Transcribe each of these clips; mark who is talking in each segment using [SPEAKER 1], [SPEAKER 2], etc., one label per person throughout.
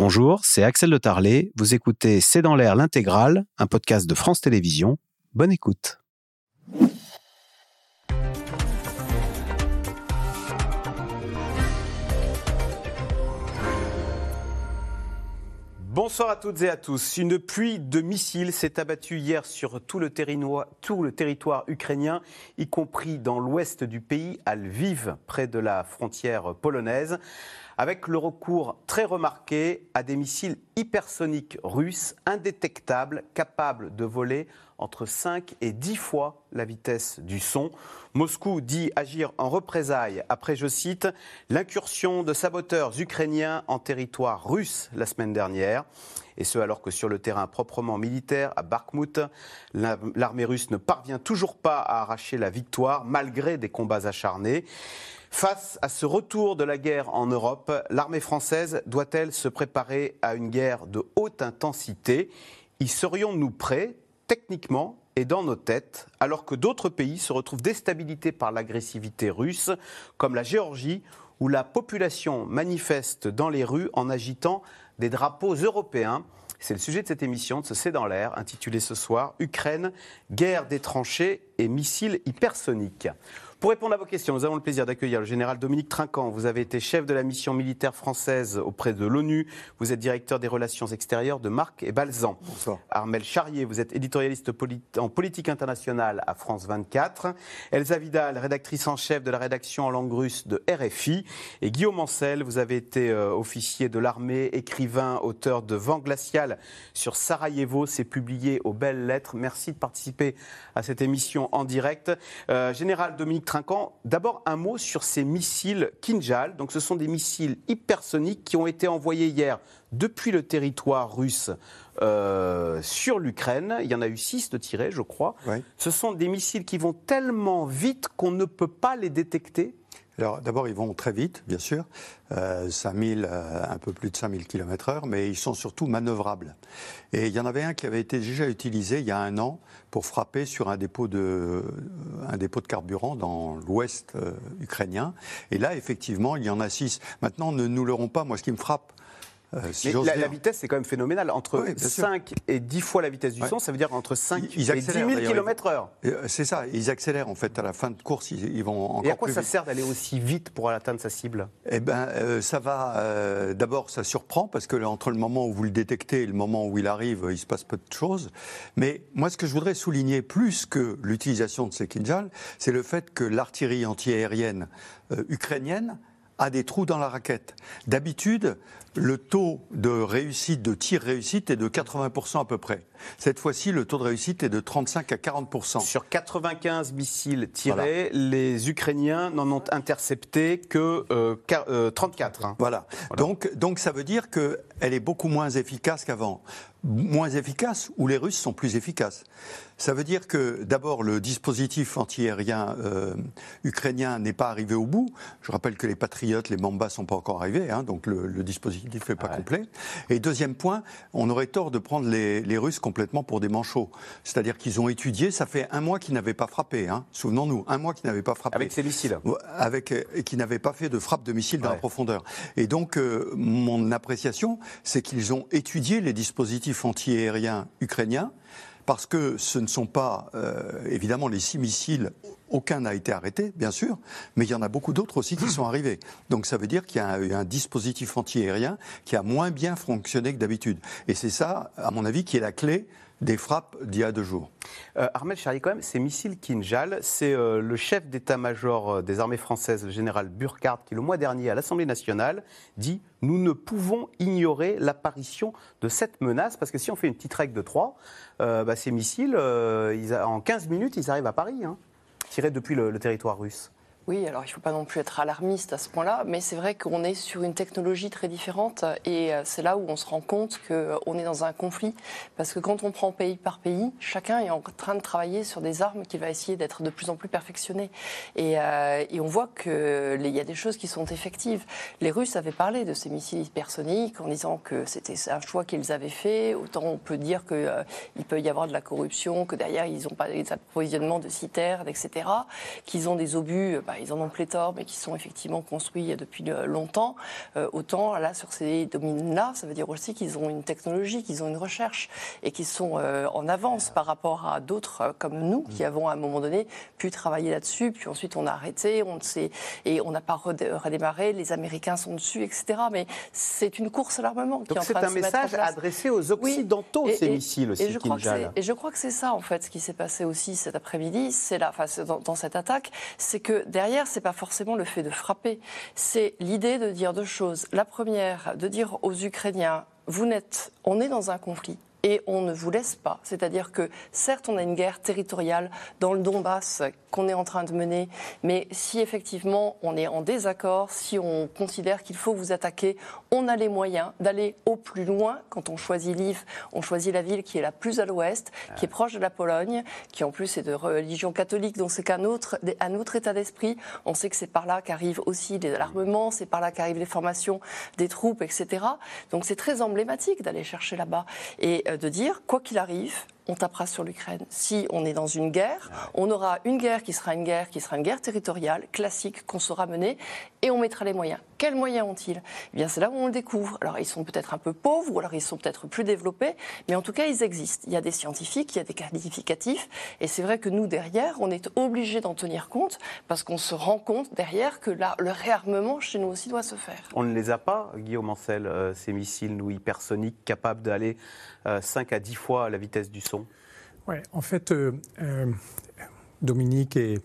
[SPEAKER 1] Bonjour, c'est Axel de Tarlet. Vous écoutez C'est dans l'air l'intégrale, un podcast de France Télévisions. Bonne écoute. Bonsoir à toutes et à tous. Une pluie de missiles s'est abattue hier sur tout le, tout le, territoire ukrainien, y compris dans l'ouest du pays, à Lviv, près de la frontière polonaise avec le recours très remarqué à des missiles hypersoniques russes indétectables, capables de voler entre 5 et 10 fois la vitesse du son. Moscou dit agir en représailles après, je cite, l'incursion de saboteurs ukrainiens en territoire russe la semaine dernière. Et ce, alors que sur le terrain proprement militaire, à Bakhmut, l'armée russe ne parvient toujours pas à arracher la victoire, malgré des combats acharnés. Face à ce retour de la guerre en Europe, l'armée française doit-elle se préparer à une guerre de haute intensité? Y serions-nous prêts, techniquement et dans nos têtes, alors que d'autres pays se retrouvent déstabilisés par l'agressivité russe, comme la Géorgie, où la population manifeste dans les rues en agitant des drapeaux européens? C'est le sujet de cette émission, de ce C'est dans l'air, intitulée ce soir Ukraine, guerre des tranchées et missiles hypersoniques. Pour répondre à vos questions, nous avons le plaisir d'accueillir le général Dominique Trinquant. Vous avez été chef de la mission militaire française auprès de l'ONU. Vous êtes directeur des relations extérieures de Marc et Balzan.
[SPEAKER 2] Bonsoir.
[SPEAKER 1] Armel Charrier, vous êtes éditorialiste en politique internationale à France 24. Elsa Vidal, rédactrice en chef de la rédaction en langue russe de RFI. Et Guillaume Ancel, vous avez été euh, officier de l'armée, écrivain, auteur de Vent glacial sur Sarajevo. C'est publié aux belles lettres. Merci de participer à cette émission en direct. Euh, général Dominique Trinquant, d'abord un mot sur ces missiles Kinjal. Donc ce sont des missiles hypersoniques qui ont été envoyés hier depuis le territoire russe euh, sur l'Ukraine. Il y en a eu six de tirés, je crois. Ce sont des missiles qui vont tellement vite qu'on ne peut pas les détecter
[SPEAKER 2] alors d'abord, ils vont très vite, bien sûr, euh, 5000, euh, un peu plus de 5000 km/h, mais ils sont surtout manœuvrables. Et il y en avait un qui avait été déjà utilisé il y a un an pour frapper sur un dépôt de, un dépôt de carburant dans l'ouest euh, ukrainien. Et là, effectivement, il y en a six. Maintenant, ne nous leurrons pas. Moi, ce qui me frappe,
[SPEAKER 1] euh, la, vitesse, c'est quand même phénoménal. Entre 5 et 10 fois la vitesse du son, ça veut dire entre 5 et 10 000 km/h.
[SPEAKER 2] C'est ça, ils accélèrent en fait. À la fin de course, ils, vont encore Et
[SPEAKER 1] à quoi ça sert d'aller aussi vite pour atteindre sa cible?
[SPEAKER 2] Eh bien, euh, ça va. Euh, d'abord, ça surprend parce que entre le moment où vous le détectez et le moment où il arrive, il se passe peu de choses. Mais moi, ce que je voudrais souligner plus que l'utilisation de ces Kinjal, c'est le fait que l'artillerie antiaérienne ukrainienne a des trous dans la raquette. D'habitude, le taux de réussite, de tir réussite est de 80% à peu près. Cette fois-ci, le taux de réussite est de 35 à 40%.
[SPEAKER 1] Sur 95 missiles tirés, les Ukrainiens n'en ont intercepté que 34. Euh,
[SPEAKER 2] hein. Voilà. Donc, donc ça veut dire qu'elle est beaucoup moins efficace qu'avant. Moins efficace ou les Russes sont plus efficaces. Ça veut dire que d'abord le dispositif antiaérien euh, ukrainien n'est pas arrivé au bout. Je rappelle que les Patriotes, les Mambas sont pas encore arrivés, hein, donc le, dispositif n'est pas complet. Et deuxième point, on aurait tort de prendre les, les Russes complètement pour des manchots. C'est-à-dire qu'ils ont étudié, ça fait un mois qu'ils n'avaient pas frappé. Hein. Souvenons-nous, un mois qu'ils n'avaient pas frappé.
[SPEAKER 1] Avec ces missiles.
[SPEAKER 2] Avec, et qui n'avaient pas fait de frappe de missiles dans la profondeur. Et donc, euh, mon appréciation, c'est qu'ils ont étudié les dispositifs antiaériens ukrainiens parce que ce ne sont pas, euh, évidemment, les six missiles, aucun n'a été arrêté, bien sûr, mais il y en a beaucoup d'autres aussi qui sont arrivés. Donc ça veut dire qu'il y a un, un dispositif antiaérien qui a moins bien fonctionné que d'habitude. Et c'est ça, à mon avis, qui est la clé des frappes d'il y a deux jours.
[SPEAKER 1] Euh, Armel Charrier, quand même, ces missiles Kinjal, c'est euh, le chef d'état-major euh, des armées françaises, le général Burkhardt, qui le mois dernier à l'Assemblée nationale dit Nous ne pouvons ignorer l'apparition de cette menace, parce que si on fait une petite règle de trois, bah, ces missiles, en 15 minutes, ils arrivent à Paris, hein, tirés depuis le territoire russe.
[SPEAKER 3] Oui, alors il ne faut pas non plus être alarmiste à ce point-là, mais c'est vrai qu'on est sur une technologie très différente et euh, c'est là où on se rend compte qu'on est dans un conflit. Parce que quand on prend pays par pays, chacun est en train de travailler sur des armes qui va essayer d'être de plus en plus perfectionnées. Et, euh, on voit qu'il y a des choses qui sont effectives. Les Russes avaient parlé de ces missiles hypersoniques en disant que c'était un choix qu'ils avaient fait. Autant on peut dire qu'il euh, peut y avoir de la corruption, que derrière ils n'ont pas des approvisionnements de citernes, etc. Qu'ils ont des obus. Bah, ils en ont pléthore, mais qui sont effectivement construits depuis longtemps, autant là, sur ces domaines-là, ça veut dire aussi qu'ils ont une technologie, qu'ils ont une recherche et qu'ils sont en avance par rapport à d'autres comme nous, qui avons à un moment donné pu travailler là-dessus, puis ensuite on a arrêté, on sait, et on n'a pas redémarré, les Américains sont dessus, etc. Mais c'est une course à l'armement
[SPEAKER 1] qui est en train de se mettre en place. c'est un message adressé aux Occidentaux, ces missiles aussi,
[SPEAKER 3] et je, crois et je crois que c'est ça, en fait, ce qui s'est passé aussi cet après-midi, c'est là, enfin, dans, dans, cette attaque, c'est que derrière, c'est pas forcément le fait de frapper, c'est l'idée de dire deux choses. La première, de dire aux Ukrainiens, vous n'êtes, on est dans un conflit et on ne vous laisse pas. C'est-à-dire que certes, on a une guerre territoriale dans le Donbass qu'on est en train de mener, mais si effectivement on est en désaccord, si on considère qu'il faut vous attaquer, on a les moyens d'aller au plus loin. Quand on choisit Lviv, on choisit la ville qui est la plus à l'ouest, qui est proche de la Pologne, qui en plus est de religion catholique, donc c'est qu'un autre, un autre état d'esprit. On sait que c'est par là qu'arrive aussi l'armement, c'est par là qu'arrivent les formations des troupes, etc. Donc c'est très emblématique d'aller chercher là-bas et de dire, quoi qu'il arrive, on tapera sur l'Ukraine. Si on est dans une guerre, on aura une guerre qui sera une guerre qui sera une guerre territoriale classique qu'on saura mener et on mettra les moyens. Quels moyens ont-ils? Eh bien, c'est là où on le découvre. Alors, ils sont peut-être un peu pauvres ou alors ils sont peut-être plus développés, mais en tout cas, ils existent. Il y a des scientifiques, il y a des qualificatifs et c'est vrai que nous derrière, on est obligé d'en tenir compte parce qu'on se rend compte derrière que là, le réarmement chez nous aussi doit se faire.
[SPEAKER 1] On ne les a pas, Guillaume Ancel, euh, ces missiles nous hypersoniques capables d'aller 5 euh, à 10 fois la vitesse du son
[SPEAKER 4] Oui, en fait, euh, euh, Dominique et,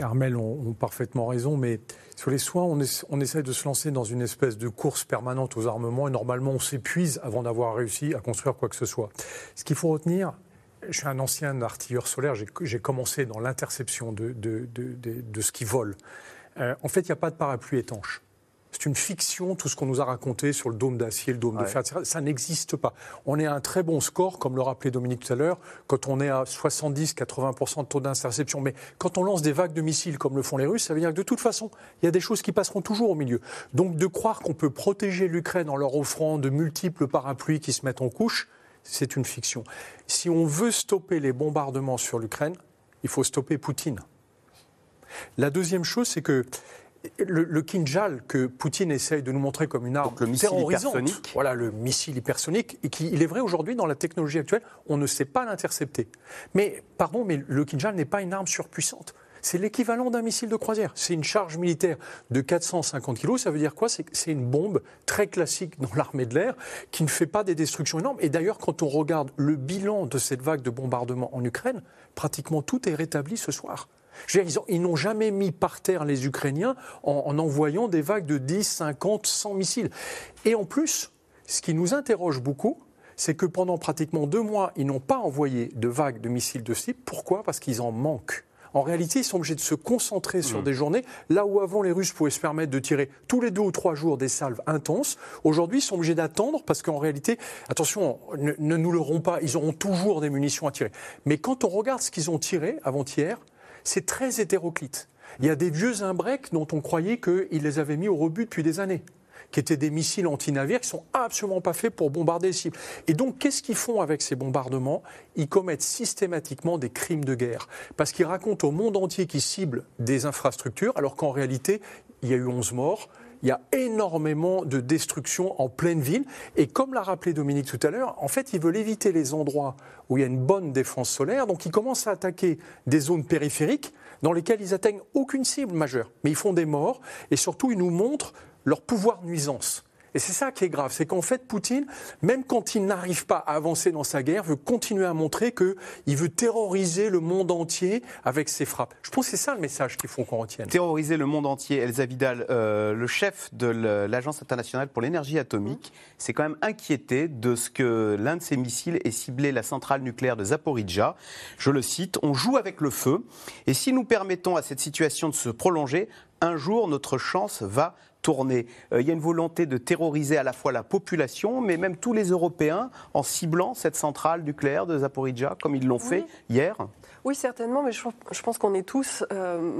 [SPEAKER 4] Armel ont, parfaitement raison, mais sur les soins, on, on, essaie de se lancer dans une espèce de course permanente aux armements et normalement on s'épuise avant d'avoir réussi à construire quoi que ce soit. Ce qu'il faut retenir, je suis un ancien artilleur solaire, j'ai commencé dans l'interception de, ce qui vole. en fait, il n'y a pas de parapluie étanche. C'est une fiction, tout ce qu'on nous a raconté sur le dôme d'acier, le dôme de fer, etc. Ça n'existe pas. On est à un très bon score, comme le rappelait Dominique tout à l'heure, quand on est à 70-80% de taux d'interception. Mais quand on lance des vagues de missiles, comme le font les Russes, ça veut dire que de toute façon, il y a des choses qui passeront toujours au milieu. Donc de croire qu'on peut protéger l'Ukraine en leur offrant de multiples parapluies qui se mettent en couche, c'est une fiction. Si on veut stopper les bombardements sur l'Ukraine, il faut stopper Poutine. La deuxième chose, c'est que le, Kinjal que Poutine essaye de nous montrer comme une arme le missile Hypersonique. Voilà, le missile hypersonique, et qui, il est vrai aujourd'hui, dans la technologie actuelle, on ne sait pas l'intercepter. Mais, pardon, mais le Kinjal n'est pas une arme surpuissante. C'est l'équivalent d'un missile de croisière. C'est une charge militaire de 450 kg. Ça veut dire quoi? C'est une bombe très classique dans l'armée de l'air qui ne fait pas des destructions énormes. Et d'ailleurs, quand on regarde le bilan de cette vague de bombardement en Ukraine, pratiquement tout est rétabli ce soir ils n'ont jamais mis par terre les Ukrainiens en, envoyant des vagues de 10, 50, 100 missiles. Et en plus, ce qui nous interroge beaucoup, c'est que pendant pratiquement deux mois, ils n'ont pas envoyé de vagues de missiles de ce type. Pourquoi? Parce qu'ils en manquent. En réalité, ils sont obligés de se concentrer sur mmh. des journées, là où avant les Russes pouvaient se permettre de tirer tous les deux ou trois jours des salves intenses. Aujourd'hui, ils sont obligés d'attendre parce qu'en réalité, attention, ne, ne nous leurrons pas, ils auront toujours des munitions à tirer. Mais quand on regarde ce qu'ils ont tiré avant-hier, c'est très hétéroclite. Il y a des vieux imbrecs dont on croyait qu'ils les avaient mis au rebut depuis des années qui étaient des missiles anti-navires qui sont absolument pas faits pour bombarder les cibles. Et donc, qu'est-ce qu'ils font avec ces bombardements? Ils commettent systématiquement des crimes de guerre. Parce qu'ils racontent au monde entier qu'ils ciblent des infrastructures, alors qu'en réalité, il y a eu 11 morts. Il y a énormément de destruction en pleine ville. Et comme l'a rappelé Dominique tout à l'heure, en fait, ils veulent éviter les endroits où il y a une bonne défense solaire. Donc, ils commencent à attaquer des zones périphériques dans lesquelles ils atteignent aucune cible majeure. Mais ils font des morts et surtout, ils nous montrent leur pouvoir nuisance. Et c'est ça qui est grave, c'est qu'en fait, Poutine, même quand il n'arrive pas à avancer dans sa guerre, veut continuer à montrer qu'il veut terroriser le monde entier avec ses frappes. Je pense que c'est ça le message qu'il faut qu'on retienne.
[SPEAKER 1] Terroriser le monde entier. Elsa Vidal, euh, le chef de l'Agence internationale pour l'énergie atomique, s'est quand même inquiété de ce que l'un de ses missiles ait ciblé la centrale nucléaire de Zaporizhia. Je le cite, on joue avec le feu, et si nous permettons à cette situation de se prolonger, un jour notre chance va tourner. Euh, il y a une volonté de terroriser à la fois la population, mais même tous les Européens en ciblant cette centrale nucléaire de Zaporizhia, comme ils l'ont fait hier
[SPEAKER 5] Oui, certainement, mais je, pense qu'on est tous... Euh,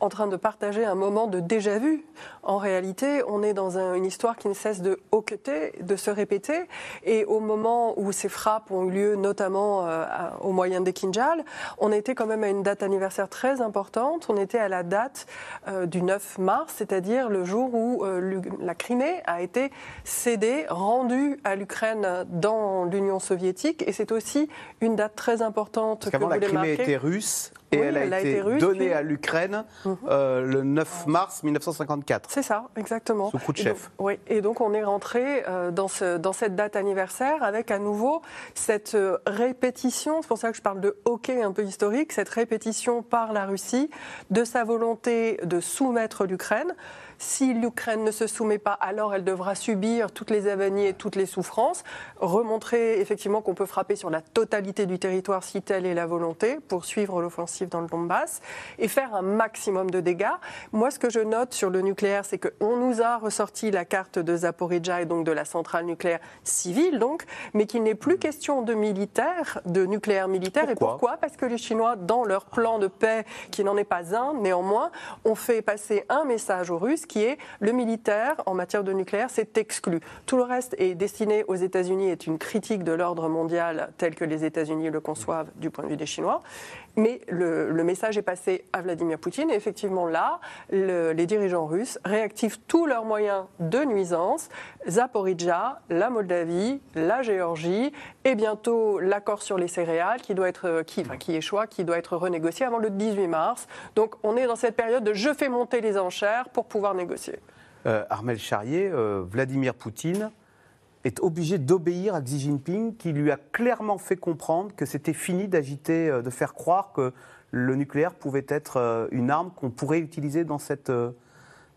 [SPEAKER 5] en train de partager un moment de déjà-vu. En réalité, on est dans une histoire qui ne cesse de hoqueter, de se répéter. Et au moment où ces frappes ont eu lieu, notamment euh, au moyen des Kinjal, on était quand même à une date anniversaire très importante. On était à la date euh, du 9 mars, c'est-à-dire le jour où euh, la Crimée a été cédée, rendue à l'Ukraine dans l'Union soviétique. Et c'est aussi une date très importante
[SPEAKER 1] que vous la Crimée était russe et elle, a, été, donnée à l'Ukraine mhm. euh, le 9 mars 1954.
[SPEAKER 5] C'est ça, exactement.
[SPEAKER 1] Sous coup de chef.
[SPEAKER 5] oui, et donc on est rentré euh, dans, ce, dans cette date anniversaire avec à nouveau cette euh, répétition, c'est pour ça que je parle de hockey un peu historique, cette répétition par la Russie de sa volonté de soumettre l'Ukraine. Si l'Ukraine ne se soumet pas, alors elle devra subir toutes les avanies et toutes les souffrances. Remontrer effectivement qu'on peut frapper sur la totalité du territoire si telle est la volonté, poursuivre l'offensive dans le Donbass et faire un maximum de dégâts. Moi, ce que je note sur le nucléaire, c'est qu'on nous a ressorti la carte de Zaporizhia et donc de la centrale nucléaire civile, donc, mais qu'il n'est plus question de militaire, de nucléaire militaire. et pourquoi? Parce que les Chinois, dans leur plan de paix, qui n'en est pas un, néanmoins, ont fait passer un message aux Russes qui est le militaire en matière de nucléaire, c'est exclu. Tout le reste est destiné aux États-Unis, est une critique de l'ordre mondial tel que les États-Unis le conçoivent du point de vue des Chinois. Mais le, message est passé à Vladimir Poutine et effectivement là, les dirigeants russes réactivent tous leurs moyens de nuisance. Zaporizhia, la Moldavie, la Géorgie et bientôt l'accord sur les céréales qui doit être qui, enfin, qui échoue, qui doit être renégocié avant le 18 mars. Donc on est dans cette période de je fais monter les enchères pour pouvoir négocier.
[SPEAKER 1] Euh, Armel Charrier, euh, Vladimir Poutine est obligé d'obéir à Xi Jinping, qui lui a clairement fait comprendre que c'était fini d'agiter, euh, de faire croire que le nucléaire pouvait être euh, une arme qu'on pourrait utiliser dans cette euh,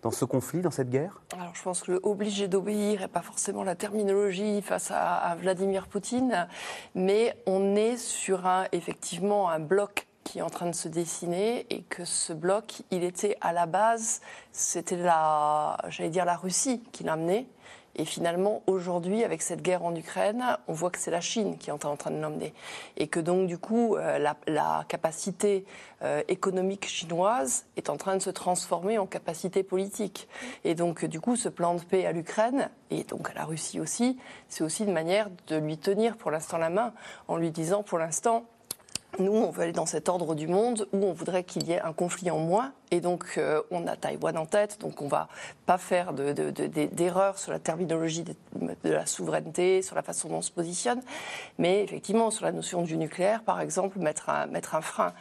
[SPEAKER 1] dans ce conflit, dans cette guerre.
[SPEAKER 3] Alors je pense que le obligé d'obéir n'est pas forcément la terminologie face à, Vladimir Poutine, mais on est sur un, effectivement un bloc qui est en train de se dessiner et que ce bloc, il était à la base, c'était la, j'allais dire la Russie qui l'a amené. Et finalement, aujourd'hui, avec cette guerre en Ukraine, on voit que c'est la Chine qui est en train de l'emmener. Et que donc, du coup, euh, la, capacité euh, économique chinoise est en train de se transformer en capacité politique. Et donc, du coup, ce plan de paix à l'Ukraine, et donc à la Russie aussi, c'est aussi une manière de lui tenir pour l'instant la main, en lui disant, pour l'instant, nous, on veut aller dans cet ordre du monde où on voudrait qu'il y ait un conflit en moins et donc, euh, on a Taïwan en tête, donc on ne va pas faire d'erreurs sur la terminologie de, la souveraineté, sur la façon dont on se positionne, mais effectivement, sur la notion du nucléaire, par exemple, mettre un, mettre un frein.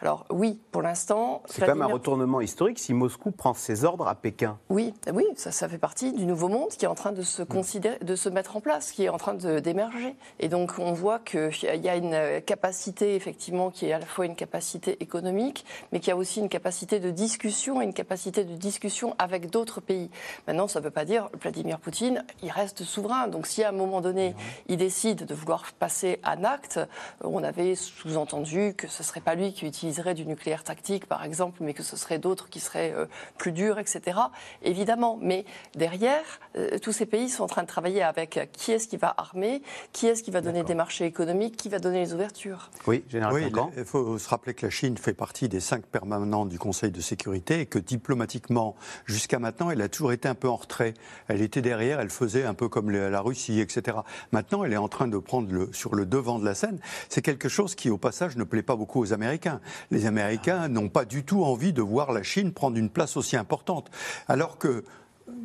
[SPEAKER 3] Alors, oui, pour l'instant.
[SPEAKER 1] C'est quand même un retournement historique si Moscou prend ses ordres à Pékin.
[SPEAKER 3] Oui, oui ça, ça fait partie du nouveau monde qui est en train de se, considérer, de se mettre en place, qui est en train d'émerger. Et donc, on voit qu'il y a une capacité, effectivement, qui est à la fois une capacité économique, mais qui a aussi une capacité de discussion et une capacité de discussion avec d'autres pays. Maintenant, ça ne veut pas dire Vladimir Poutine, il reste souverain. Donc si à un moment donné, il décide de vouloir passer à acte, on avait sous-entendu que ce ne serait pas lui qui utiliserait du nucléaire tactique, par exemple, mais que ce serait d'autres qui seraient euh, plus durs, etc. Évidemment, mais derrière, euh, tous ces pays sont en train de travailler avec qui est-ce qui va armer, qui est-ce qui va donner des marchés économiques, qui va donner les ouvertures.
[SPEAKER 1] Oui, général
[SPEAKER 2] oui, il faut se rappeler que la Chine fait partie des cinq permanents du Conseil de sécurité et que diplomatiquement, jusqu'à maintenant, elle a toujours été un peu en retrait. Elle était derrière, elle faisait un peu comme la Russie, etc. Maintenant, elle est en train de prendre le, sur le devant de la scène. C'est quelque chose qui, au passage, ne plaît pas beaucoup aux Américains. Les Américains n'ont pas du tout envie de voir la Chine prendre une place aussi importante. Alors que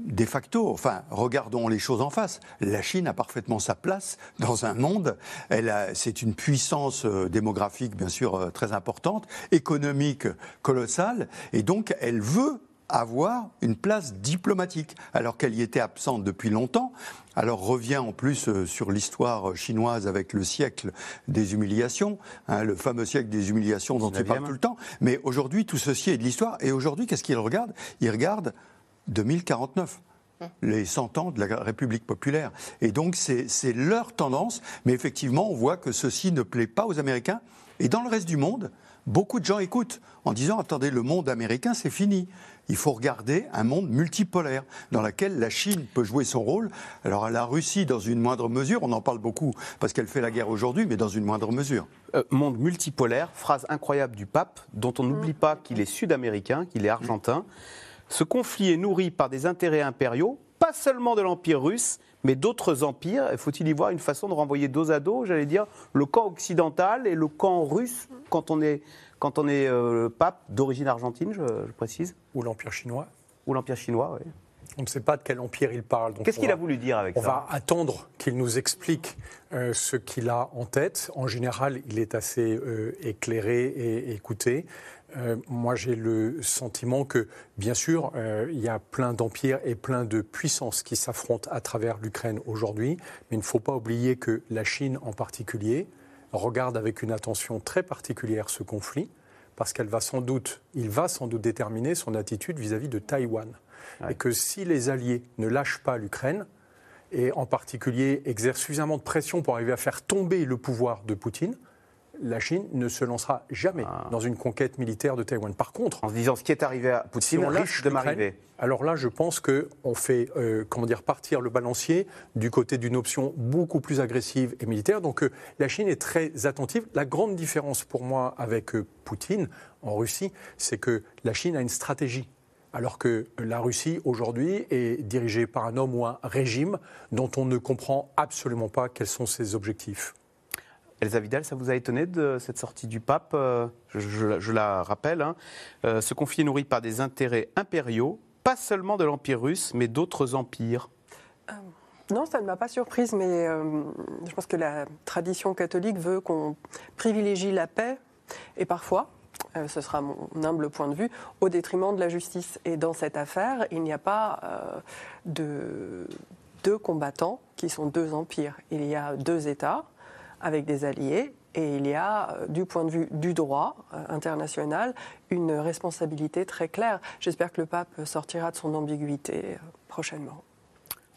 [SPEAKER 2] de facto, enfin, regardons les choses en face. La Chine a parfaitement sa place dans un monde. Elle c'est une puissance euh, démographique, bien sûr, euh, très importante, économique colossale, et donc elle veut avoir une place diplomatique, alors qu'elle y était absente depuis longtemps. Alors revient en plus euh, sur l'histoire chinoise avec le siècle des humiliations, hein, le fameux siècle des humiliations dont il parle tout le temps. Mais aujourd'hui, tout ceci est de l'histoire. Et aujourd'hui, qu'est-ce qu'il regarde? Il regarde 2049 les 100 ans de la République populaire. Et donc c'est leur tendance, mais effectivement on voit que ceci ne plaît pas aux Américains. Et dans le reste du monde, beaucoup de gens écoutent en disant attendez, le monde américain, c'est fini. Il faut regarder un monde multipolaire dans lequel la Chine peut jouer son rôle. Alors la Russie, dans une moindre mesure, on en parle beaucoup parce qu'elle fait la guerre aujourd'hui, mais dans une moindre mesure.
[SPEAKER 1] Euh, monde multipolaire, phrase incroyable du pape, dont on n'oublie pas qu'il est sud-américain, qu'il est argentin. Ce conflit est nourri par des intérêts impériaux, pas seulement de l'Empire russe, mais d'autres empires. Faut-il y voir une façon de renvoyer dos à dos, j'allais dire, le camp occidental et le camp russe quand on est, quand on est euh, pape d'origine argentine, je, précise?
[SPEAKER 4] Ou l'Empire chinois
[SPEAKER 1] Ou l'Empire chinois, oui.
[SPEAKER 4] On ne sait pas de quel empire il parle.
[SPEAKER 1] Qu'est-ce qu'il a voulu dire avec
[SPEAKER 4] ça?
[SPEAKER 1] On
[SPEAKER 4] va attendre qu'il nous explique euh, ce qu'il a en tête. En général, il est assez euh, éclairé et écouté. Euh, moi, j'ai le sentiment que, bien sûr, euh, il y a plein d'empires et plein de puissances qui s'affrontent à travers l'Ukraine aujourd'hui, mais il ne faut pas oublier que la Chine en particulier regarde avec une attention très particulière ce conflit, parce qu'elle va sans doute, il va sans doute déterminer son attitude vis-à-vis de Taïwan. Et que si les Alliés ne lâchent pas l'Ukraine, et en particulier exercent suffisamment de pression pour arriver à faire tomber le pouvoir de Poutine, la Chine ne se lancera jamais ah. dans une conquête militaire de Taïwan. Par contre,
[SPEAKER 1] en se disant ce qui est arrivé à Poutine risque de m'arriver.
[SPEAKER 4] Alors là, je pense qu'on fait euh, comment dire, partir le balancier du côté d'une option beaucoup plus agressive et militaire. Donc euh, la Chine est très attentive. La grande différence pour moi avec euh, Poutine en Russie, c'est que la Chine a une stratégie alors que la Russie aujourd'hui est dirigée par un homme ou un régime dont on ne comprend absolument pas quels sont ses objectifs.
[SPEAKER 1] Elsa Vidal, ça vous a étonné de cette sortie du pape euh, je, la rappelle. Hein. Euh, ce conflit est nourri par des intérêts impériaux, pas seulement de l'Empire russe, mais d'autres empires?
[SPEAKER 5] Euh, non, ça ne m'a pas surprise, mais je pense que la tradition catholique veut qu'on privilégie la paix et parfois, ce sera mon humble point de vue, au détriment de la justice. Et dans cette affaire, il n'y a pas de deux combattants qui sont deux empires. Il y a deux États avec des alliés. Et il y a, euh, du point de vue du droit euh, international, une responsabilité très claire. J'espère que le pape sortira de son ambiguïté euh, prochainement.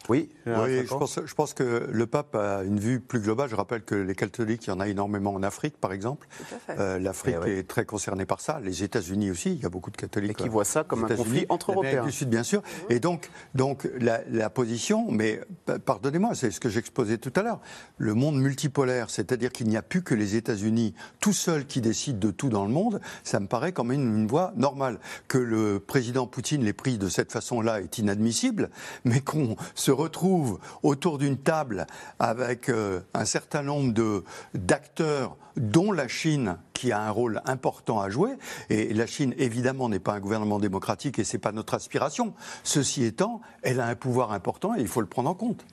[SPEAKER 1] Oui,
[SPEAKER 2] oui je, pense, je, pense, que le pape a une vue plus globale. Je rappelle que les catholiques, il y en a énormément en Afrique, par exemple. Euh, L'Afrique eh est très concernée par ça. Les États-Unis aussi, il y a beaucoup de catholiques. Et
[SPEAKER 1] qui voient ça comme un conflit entre Européens.
[SPEAKER 2] du Sud, bien sûr. Et donc, donc la, la position, mais pardonnez-moi, c'est ce que j'exposais tout à l'heure, le monde multipolaire, c'est-à-dire qu'il n'y a plus que les États-Unis tout seuls qui décident de tout dans le monde, ça me paraît quand même une voie normale. Que le président Poutine l'ait pris de cette façon-là est inadmissible, mais qu'on se retrouve autour d'une table avec euh, un certain nombre d'acteurs, dont la Chine, qui a un rôle important à jouer. Et la Chine, évidemment, n'est pas un gouvernement démocratique et ce n'est pas notre aspiration. Ceci étant, elle a un pouvoir important et il faut le prendre en compte.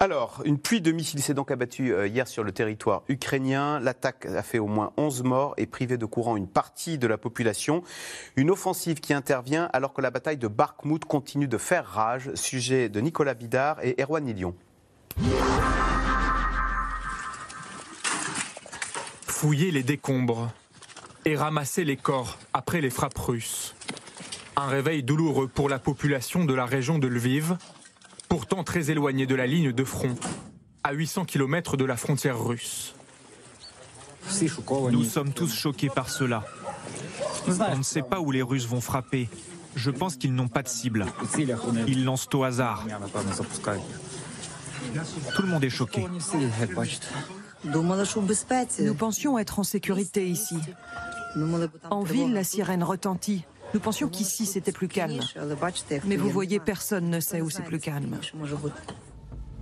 [SPEAKER 1] Alors, une pluie de missiles s'est donc abattue euh, hier sur le territoire ukrainien. L'attaque a fait au moins 11 morts et privé de courant une partie de la population. Une offensive qui intervient alors que la bataille de Barkmout continue de faire rage. Sujet de Nicolas Bidard et Erwan Nilion.
[SPEAKER 6] Fouiller les décombres et ramasser les corps après les frappes russes. Un réveil douloureux pour la population de la région de Lviv, pourtant très éloigné de la ligne de front, à 800 km de la frontière russe.
[SPEAKER 7] Nous sommes tous choqués par cela. On ne sait pas où les Russes vont frapper. Je pense qu'ils n'ont pas de cible. Ils lancent au hasard. Tout le monde est choqué.
[SPEAKER 8] Nous pensions être en sécurité ici. En ville, la sirène retentit. Nous pensions qu'ici c'était plus calme. Mais vous voyez, personne ne sait où c'est plus calme.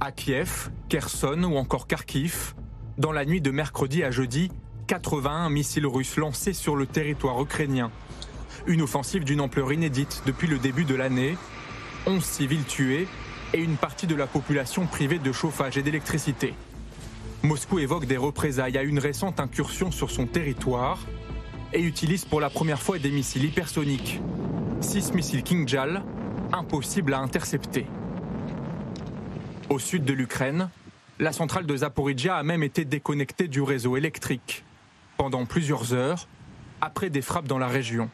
[SPEAKER 6] À Kiev, Kherson ou encore Kharkiv, dans la nuit de mercredi à jeudi, 81 missiles russes lancés sur le territoire ukrainien. Une offensive d'une ampleur inédite depuis le début de l'année. 11 civils tués et une partie de la population privée de chauffage et d'électricité. Moscou évoque des représailles à une récente incursion sur son territoire et utilise pour la première fois des missiles hypersoniques. Six missiles Kingjal, impossibles à intercepter. Au sud de l'Ukraine, la centrale de Zaporizhia a même été déconnectée du réseau électrique pendant plusieurs heures après des frappes dans la région.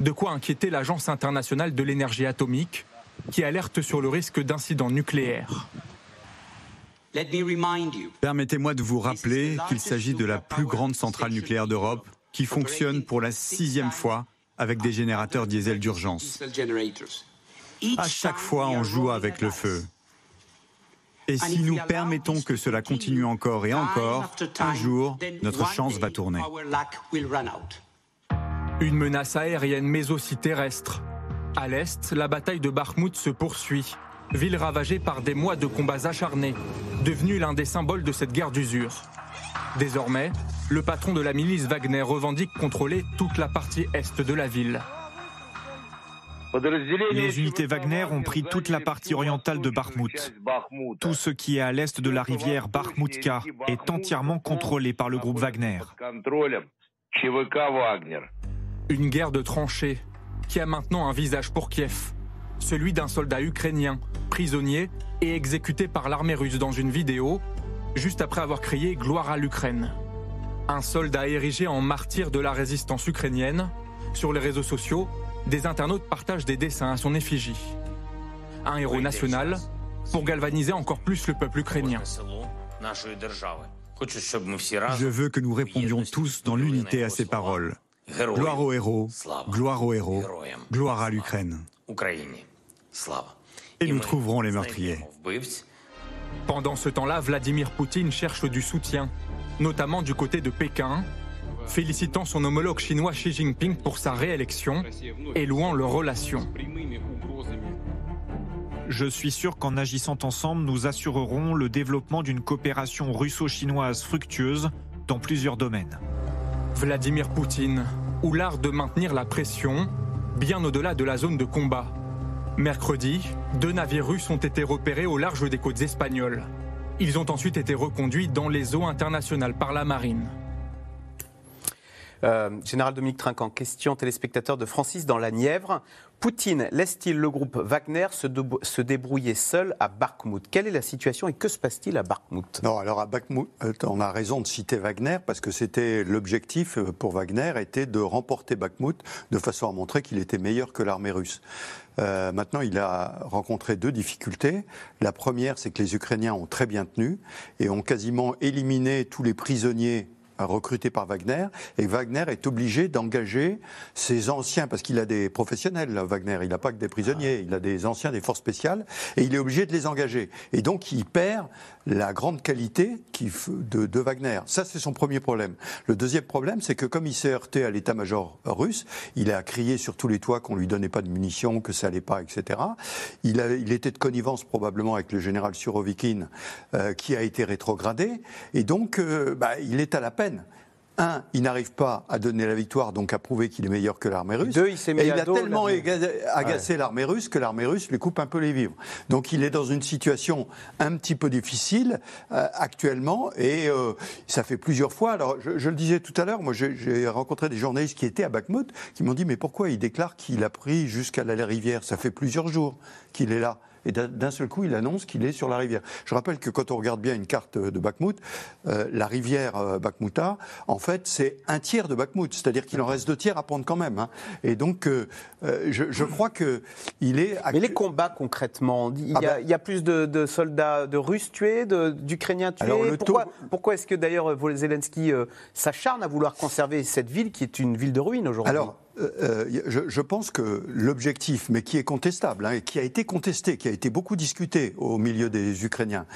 [SPEAKER 6] De quoi inquiéter l'Agence internationale de l'énergie atomique qui alerte sur le risque d'incidents nucléaires.
[SPEAKER 9] Permettez-moi de vous rappeler qu'il s'agit de la plus grande centrale nucléaire d'Europe qui fonctionne pour la sixième fois avec des générateurs diesel d'urgence. À chaque fois, on joue avec le feu. Et si nous permettons que cela continue encore et encore, un jour, notre chance va tourner.
[SPEAKER 6] Une menace aérienne mais aussi terrestre. À l'est, la bataille de Bakhmut se poursuit. Ville ravagée par des mois de combats acharnés, devenue l'un des symboles de cette guerre d'usure. Désormais, le patron de la milice Wagner revendique contrôler toute la partie est de la ville.
[SPEAKER 7] Les unités Wagner ont pris toute la partie orientale de Bakhmut. Tout ce qui est à l'est de la rivière Bakhmutka est entièrement contrôlé par le groupe Wagner.
[SPEAKER 6] Une guerre de tranchées qui a maintenant un visage pour Kiev, celui d'un soldat ukrainien, prisonnier et exécuté par l'armée russe dans une vidéo, juste après avoir crié Gloire à l'Ukraine. Un soldat érigé en martyr de la résistance ukrainienne. Sur les réseaux sociaux, des internautes partagent des dessins à son effigie. Un héros national pour galvaniser encore plus le peuple ukrainien.
[SPEAKER 9] Je veux que nous répondions tous dans l'unité à ces paroles. Gloire aux héros, gloire aux héros, gloire à l'Ukraine. Et nous trouverons les meurtriers.
[SPEAKER 6] Pendant ce temps-là, Vladimir Poutine cherche du soutien, notamment du côté de Pékin, félicitant son homologue chinois Xi Jinping pour sa réélection et louant leurs relations.
[SPEAKER 7] Je suis sûr qu'en agissant ensemble, nous assurerons le développement d'une coopération russo-chinoise fructueuse dans plusieurs domaines.
[SPEAKER 6] Vladimir Poutine, ou l'art de maintenir la pression, bien au-delà de la zone de combat. Mercredi, deux navires russes ont été repérés au large des côtes espagnoles. Ils ont ensuite été reconduits dans les eaux internationales par la marine.
[SPEAKER 1] Euh, Général Dominique Trinquant, question téléspectateur de Francis dans la Nièvre. Poutine laisse-t-il le groupe Wagner se, se, débrouiller seul à Bakhmut? Quelle est la situation et que se passe-t-il à Bakhmut?
[SPEAKER 2] Non, alors à Bakhmut, euh, on a raison de citer Wagner parce que c'était l'objectif euh, pour Wagner était de remporter Bakhmut de façon à montrer qu'il était meilleur que l'armée russe. Euh, maintenant, il a rencontré deux difficultés. La première, c'est que les Ukrainiens ont très bien tenu et ont quasiment éliminé tous les prisonniers recruté par Wagner, et Wagner est obligé d'engager ses anciens, parce qu'il a des professionnels, Wagner, il n'a pas que des prisonniers, il a des anciens des forces spéciales, et il est obligé de les engager. Et donc il perd la grande qualité de, de Wagner. Ça, c'est son premier problème. Le deuxième problème, c'est que comme il s'est heurté à l'état-major russe, il a crié sur tous les toits qu'on lui donnait pas de munitions, que ça allait pas, etc. Il, a, il était de connivence probablement avec le général Surovikin, euh, qui a été rétrogradé, et donc euh, bah, il est à la peine un, il n'arrive pas à donner la victoire, donc à prouver qu'il est meilleur que l'armée russe.
[SPEAKER 1] Deux, il s'est mis
[SPEAKER 2] Et il a tellement agacé l'armée russe que l'armée russe lui coupe un peu les vivres. Donc il est dans une situation un petit peu difficile euh, actuellement, et euh, ça fait plusieurs fois. Alors je, le disais tout à l'heure, moi j'ai rencontré des journalistes qui étaient à Bakhmut, qui m'ont dit mais pourquoi il déclare qu'il a pris jusqu'à la rivière? Ça fait plusieurs jours qu'il est là et d'un seul coup, il annonce qu'il est sur la rivière. Je rappelle que quand on regarde bien une carte de Bakhmut, euh, la rivière euh, Bakhmuta, en fait, c'est un tiers de Bakhmut, c'est-à-dire qu'il en reste deux tiers à prendre quand même. Hein. Et donc, euh, je, crois que il est.
[SPEAKER 1] Mais les combats concrètement, il y a, ah bah plus de, soldats de Russes tués, d'Ukrainiens tués? Alors, pourquoi, pourquoi est-ce que d'ailleurs Zelensky s'acharne à vouloir conserver cette ville qui est une ville de ruines aujourd'hui?
[SPEAKER 2] Euh, euh, je, pense que l'objectif, mais qui est contestable, hein, et qui a été contesté, qui a été beaucoup discuté au milieu des Ukrainiens,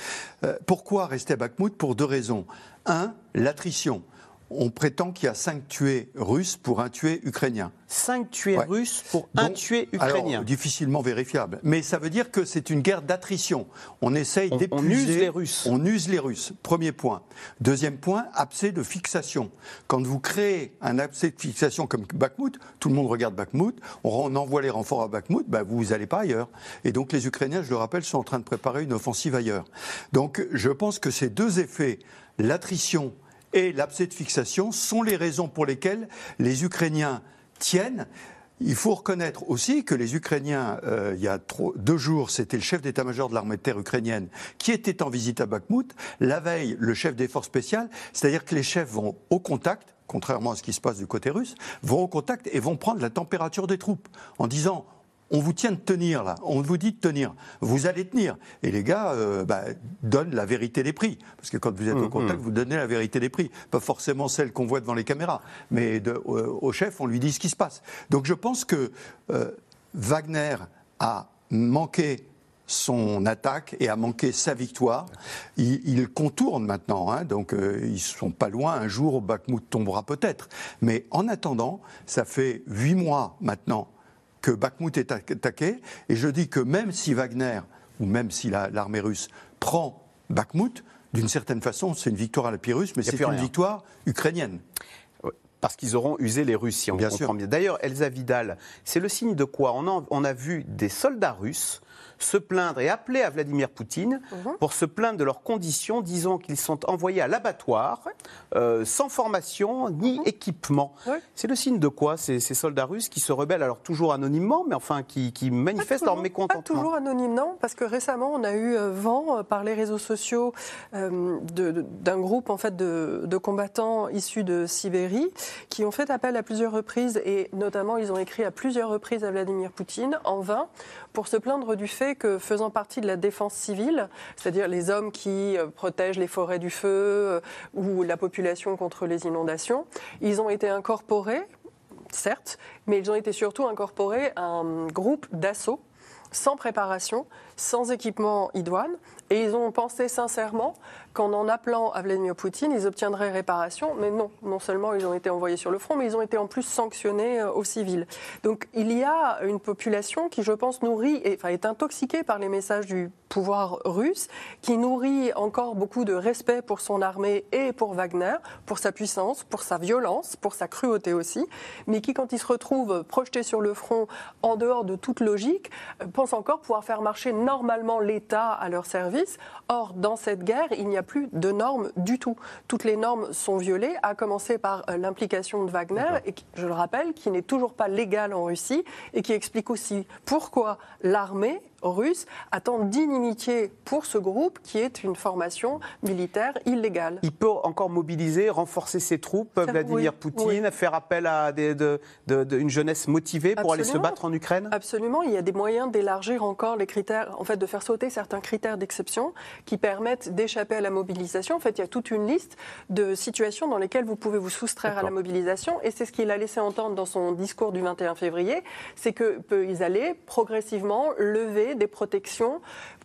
[SPEAKER 2] euh, pourquoi rester à Bakhmut? Pour deux raisons. Un, l'attrition on prétend qu'il y a cinq tués russes pour un tué ukrainien.
[SPEAKER 1] Cinq tués russes pour un tué ukrainien.
[SPEAKER 2] Alors, difficilement vérifiable. Mais ça veut dire que c'est une guerre d'attrition. On essaye d'épuiser.
[SPEAKER 1] On use les Russes.
[SPEAKER 2] On use les Russes. Premier point. Deuxième point, abcès de fixation. Quand vous créez un abcès de fixation comme Bakhmut, tout le monde regarde Bakhmut, on envoie les renforts à Bakhmut, bah, vous n'allez pas ailleurs. Et donc les Ukrainiens, je le rappelle, sont en train de préparer une offensive ailleurs. Donc je pense que ces deux effets, l'attrition et l'abcès de fixation sont les raisons pour lesquelles les Ukrainiens tiennent. Il faut reconnaître aussi que les Ukrainiens, euh, il y a deux jours, c'était le chef d'état-major de l'armée de terre ukrainienne qui était en visite à Bakhmut. La veille, le chef des forces spéciales, c'est-à-dire que les chefs vont au contact, contrairement à ce qui se passe du côté russe, vont au contact et vont prendre la température des troupes en disant on vous tient de tenir là, on vous dit de tenir, vous allez tenir. Et les gars euh, bah, donnent la vérité des prix. Parce que quand vous êtes au mmh, contact, mmh. vous donnez la vérité des prix. Pas forcément celle qu'on voit devant les caméras, mais au chef, on lui dit ce qui se passe. Donc je pense que Wagner a manqué son attaque et a manqué sa victoire. Il, contourne maintenant, hein, donc euh, ils ne sont pas loin. Un jour, Bakhmut tombera peut-être. Mais en attendant, ça fait huit mois maintenant que Bakhmut est attaqué. Et je dis que même si Wagner, ou même si l'armée russe prend Bakhmut, d'une certaine façon, c'est une victoire à la Pyrrhus, mais c'est une victoire ukrainienne
[SPEAKER 1] parce qu'ils auront usé les Russes, si on bien comprend bien. D'ailleurs, Elsa Vidal, c'est le signe de quoi? On a, vu des soldats russes se plaindre et appeler à Vladimir Poutine mhm. pour se plaindre de leurs conditions, disant qu'ils sont envoyés à l'abattoir euh, sans formation ni mhm. équipement. C'est le signe de quoi ces, soldats russes qui se rebellent, alors toujours anonymement, mais enfin qui, manifestent leur mécontentement
[SPEAKER 5] Pas toujours anonymement, parce que récemment on a eu euh, vent euh, par les réseaux sociaux d'un groupe en fait de, de, combattants issus de Sibérie qui ont fait appel à plusieurs reprises et notamment ils ont écrit à plusieurs reprises à Vladimir Poutine en vain pour se plaindre du fait que faisant partie de la défense civile, c'est-à-dire les hommes qui euh, protègent les forêts du feu euh, ou la population contre les inondations, ils ont été incorporés, certes, mais ils ont été surtout incorporés à un groupe d'assaut sans préparation, sans équipement idoine, et ils ont pensé sincèrement qu'en en appelant à Vladimir Poutine, ils obtiendraient réparation. Mais non, non seulement ils ont été envoyés sur le front, mais ils ont été en plus sanctionnés euh, aux civils. Donc il y a une population qui, je pense, nourrit, enfin, est intoxiquée par les messages du pouvoir russe, qui nourrit encore beaucoup de respect pour son armée et pour Wagner, pour sa puissance, pour sa violence, pour sa cruauté aussi, mais qui, quand ils se retrouvent projetés sur le front, en dehors de toute logique, euh, pensent encore pouvoir faire marcher normalement l'État à leur service. Or, dans cette guerre, il n'y a plus de normes du tout. Toutes les normes sont violées, à commencer par euh, l'implication de Wagner, et je le rappelle, qui n'est toujours pas légale en Russie, et qui explique aussi pourquoi l'armée russe attend d'inimitié pour ce groupe qui est une formation militaire illégale.
[SPEAKER 1] Il peut encore mobiliser, renforcer ses troupes, Vladimir Poutine, faire appel à des, de, une jeunesse motivée pour aller se battre en Ukraine?
[SPEAKER 5] Absolument, il y a des moyens d'élargir encore les critères, en fait de faire sauter certains critères d'exception qui permettent d'échapper à la mobilisation. En fait, il y a toute une liste de situations dans lesquelles vous pouvez vous soustraire à la mobilisation. Et c'est ce qu'il a laissé entendre dans son discours du 21 février, c'est qu'ils allaient progressivement lever des protections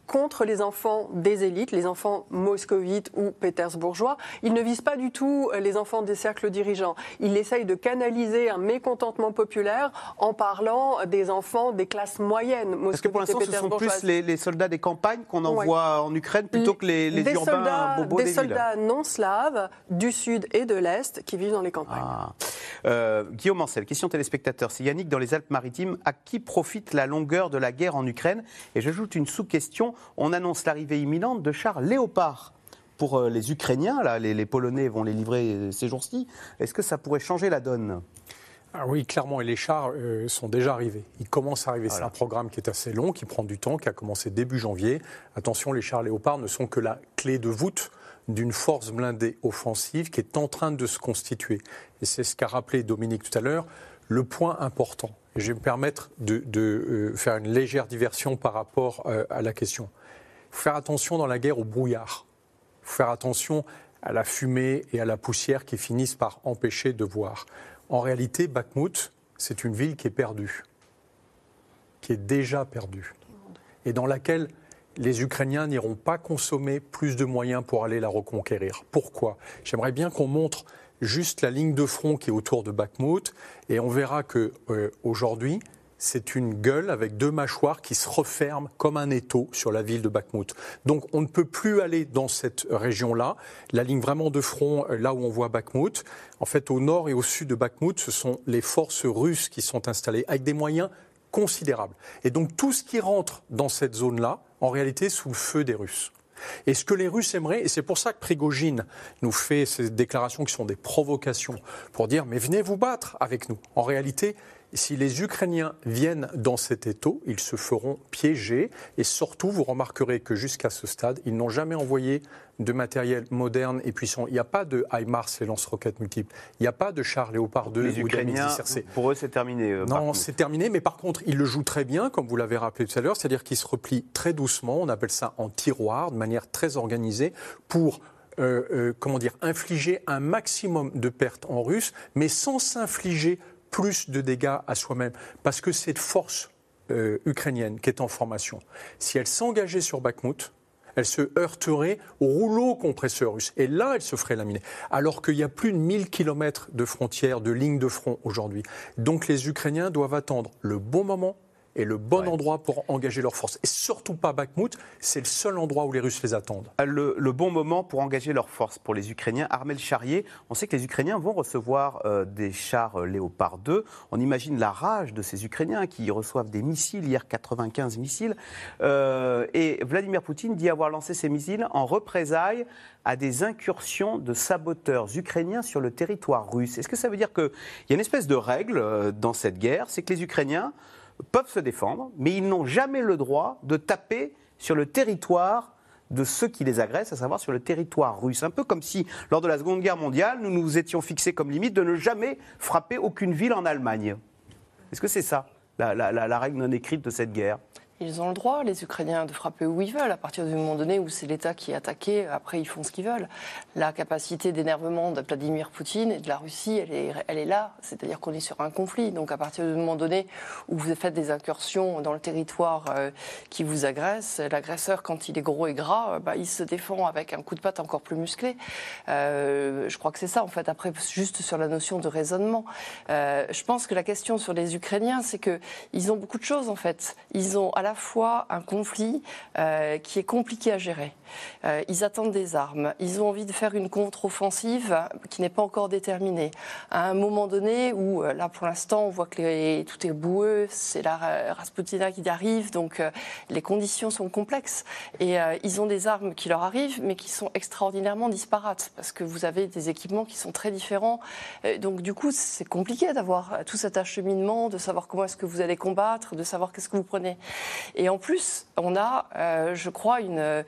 [SPEAKER 5] contre les enfants des élites, les enfants moscovites ou pétersbourgeois. Il ne vise pas du tout euh, les enfants des cercles dirigeants. Il essaye de canaliser un mécontentement populaire en parlant des enfants des classes moyennes
[SPEAKER 1] Parce que pour l'instant, ce sont plus les, soldats des campagnes qu'on envoie en Ukraine plutôt que les, les urbains
[SPEAKER 5] soldats,
[SPEAKER 1] bobos
[SPEAKER 5] des, des soldats non slaves du sud et de l'est qui vivent dans les campagnes. Ah.
[SPEAKER 1] Euh, Guillaume Ancel, question téléspectateur. C'est Yannick dans les Alpes-Maritimes. À qui profite la longueur de la guerre en Ukraine? Et j'ajoute une sous-question on annonce l'arrivée imminente de chars Léopard pour euh, les Ukrainiens. Là, les, Polonais vont les livrer euh, ces jours-ci. Est-ce que ça pourrait changer la donne?
[SPEAKER 4] Ah oui, clairement, et les chars euh, sont déjà arrivés. Ils commencent à arriver. C'est un programme qui est assez long, qui prend du temps, qui a commencé début janvier. Attention, les chars Léopard ne sont que la clé de voûte d'une force blindée offensive qui est en train de se constituer. Et c'est ce qu'a rappelé Dominique tout à l'heure. Le point important, je vais me permettre de, faire une légère diversion par rapport à la question. Il faut faire attention dans la guerre au brouillard. Il faut faire attention à la fumée et à la poussière qui finissent par empêcher de voir. En réalité, Bakhmut, c'est une ville qui est perdue, qui est déjà perdue, et dans laquelle les Ukrainiens n'iront pas consommer plus de moyens pour aller la reconquérir. Pourquoi? J'aimerais bien qu'on montre juste la ligne de front qui est autour de Bakhmut, et on verra que euh, aujourd'hui, c'est une gueule avec deux mâchoires qui se referment comme un étau sur la ville de Bakhmut. Donc on ne peut plus aller dans cette région-là. La ligne vraiment de front, euh, là où on voit Bakhmut, en fait au nord et au sud de Bakhmut, ce sont les forces russes qui sont installées avec des moyens considérables. Et donc tout ce qui rentre dans cette zone-là, en réalité, sous le feu des Russes. Et ce que les Russes aimeraient, et c'est pour ça que Prigogine nous fait ces déclarations qui sont des provocations, pour dire mais venez vous battre avec nous. En réalité, si les Ukrainiens viennent dans cet étau, ils se feront piéger. Et surtout, vous remarquerez que jusqu'à ce stade, ils n'ont jamais envoyé de matériel moderne et puissant. Il n'y a pas de HIMARS, les lance-roquettes multiples. Il n'y a pas de chars Léopard 2
[SPEAKER 1] les
[SPEAKER 4] ou
[SPEAKER 1] Ukrainiens, Pour eux, c'est terminé.
[SPEAKER 4] Euh, non, c'est terminé. Mais par contre, ils le jouent très bien, comme vous l'avez rappelé tout à l'heure. C'est-à-dire qu'ils se replient très doucement. On appelle ça en tiroir, de manière très organisée, pour euh, euh, comment dire, infliger un maximum de pertes en russe, mais sans s'infliger plus de dégâts à soi-même. Parce que cette force ukrainienne qui est en formation, si elle s'engageait sur Bakhmut, elle se heurterait au rouleau compresseur russe. Et là, elle se ferait laminer. Alors qu'il y a plus de 1000 km de frontières, de lignes de front aujourd'hui. Donc les Ukrainiens doivent attendre le bon moment est le bon endroit pour engager leurs forces. Et surtout pas Bakhmut, c'est le seul endroit où les Russes les attendent.
[SPEAKER 1] Euh, le, bon moment pour engager leurs forces pour les Ukrainiens. Armel Charrier, on sait que les Ukrainiens vont recevoir euh, des chars euh, Léopard 2. On imagine la rage de ces Ukrainiens qui reçoivent des missiles, hier 95 missiles. et Vladimir Poutine dit avoir lancé ces missiles en représailles à des incursions de saboteurs ukrainiens sur le territoire russe. Est-ce que ça veut dire qu'il y a une espèce de règle dans cette guerre? C'est que les Ukrainiens peuvent se défendre, mais ils n'ont jamais le droit de taper sur le territoire de ceux qui les agressent, à savoir sur le territoire russe. Un peu comme si, lors de la Seconde Guerre mondiale, nous nous étions fixés comme limite de ne jamais frapper aucune ville en Allemagne. Est-ce que c'est ça, la, règle non écrite de cette guerre?
[SPEAKER 3] Ils ont le droit, les Ukrainiens, de frapper où ils veulent. À partir du moment donné où c'est l'État qui est attaqué, après ils font ce qu'ils veulent. La capacité d'énervement de Vladimir Poutine et de la Russie, elle est, là. C'est-à-dire qu'on est sur un conflit. Donc à partir du moment donné où vous faites des incursions dans le territoire euh, qui vous agresse, l'agresseur, quand il est gros et gras, euh, bah, il se défend avec un coup de patte encore plus musclé. Euh, je crois que c'est ça, en fait. Après, juste sur la notion de raisonnement. je pense que la question sur les Ukrainiens, c'est qu'ils ont beaucoup de choses, en fait. Ils ont fois un conflit euh, qui est compliqué à gérer. Euh, ils attendent des armes. Ils ont envie de faire une contre-offensive qui n'est pas encore déterminée. À un moment donné où, euh, là pour l'instant, on voit que tout est boueux, c'est la Rasputina qui arrive, donc les conditions sont complexes. Et ils ont des armes qui leur arrivent, mais qui sont extraordinairement disparates, parce que vous avez des équipements qui sont très différents. donc du coup, c'est compliqué d'avoir tout cet acheminement, de savoir comment est-ce que vous allez combattre, de savoir qu'est-ce que vous prenez. Et en plus, on a, euh, je crois, une,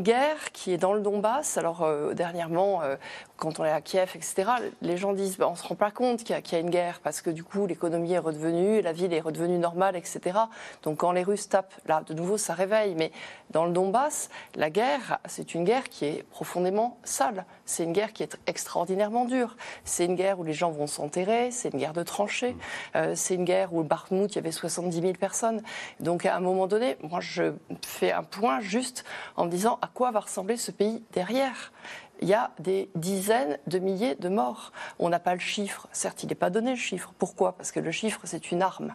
[SPEAKER 3] guerre qui est dans le Donbass. Alors, euh, dernièrement, euh, quand on est à Kiev, etc., les gens disent bah, on ne se rend pas compte qu'il y, a une guerre parce que du coup, l'économie est redevenue, la ville est redevenue normale, etc. Donc, quand les Russes tapent, là, de nouveau, ça réveille. Mais dans le Donbass, la guerre, c'est une guerre qui est profondément sale. C'est une guerre qui est extraordinairement dure. C'est une guerre où les gens vont s'enterrer, c'est une guerre de tranchées, c'est une guerre où Bakhmut, il y avait 70 000 personnes. Donc, à un moment donné, moi, je fais un point juste en me disant à quoi va ressembler ce pays derrière? Il y a des dizaines de milliers de morts. On n'a pas le chiffre. Certes, il n'est pas donné le chiffre. Pourquoi? Parce que le chiffre, c'est une arme.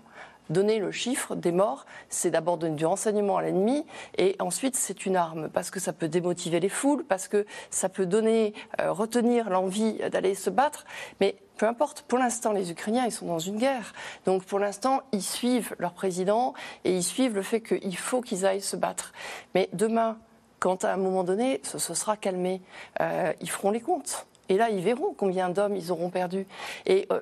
[SPEAKER 3] Donner le chiffre des morts, c'est d'abord donner du renseignement à l'ennemi et ensuite c'est une arme parce que ça peut démotiver les foules, parce que ça peut donner, euh, retenir l'envie d'aller se battre. Mais peu importe, pour l'instant, les Ukrainiens, ils sont dans une guerre. Donc pour l'instant, ils suivent leur président et ils suivent le fait qu'il faut qu'ils aillent se battre. Mais demain, quand à un moment donné, ce, sera calmé, euh, ils feront les comptes. Et là, ils verront combien d'hommes ils auront perdu. Et euh,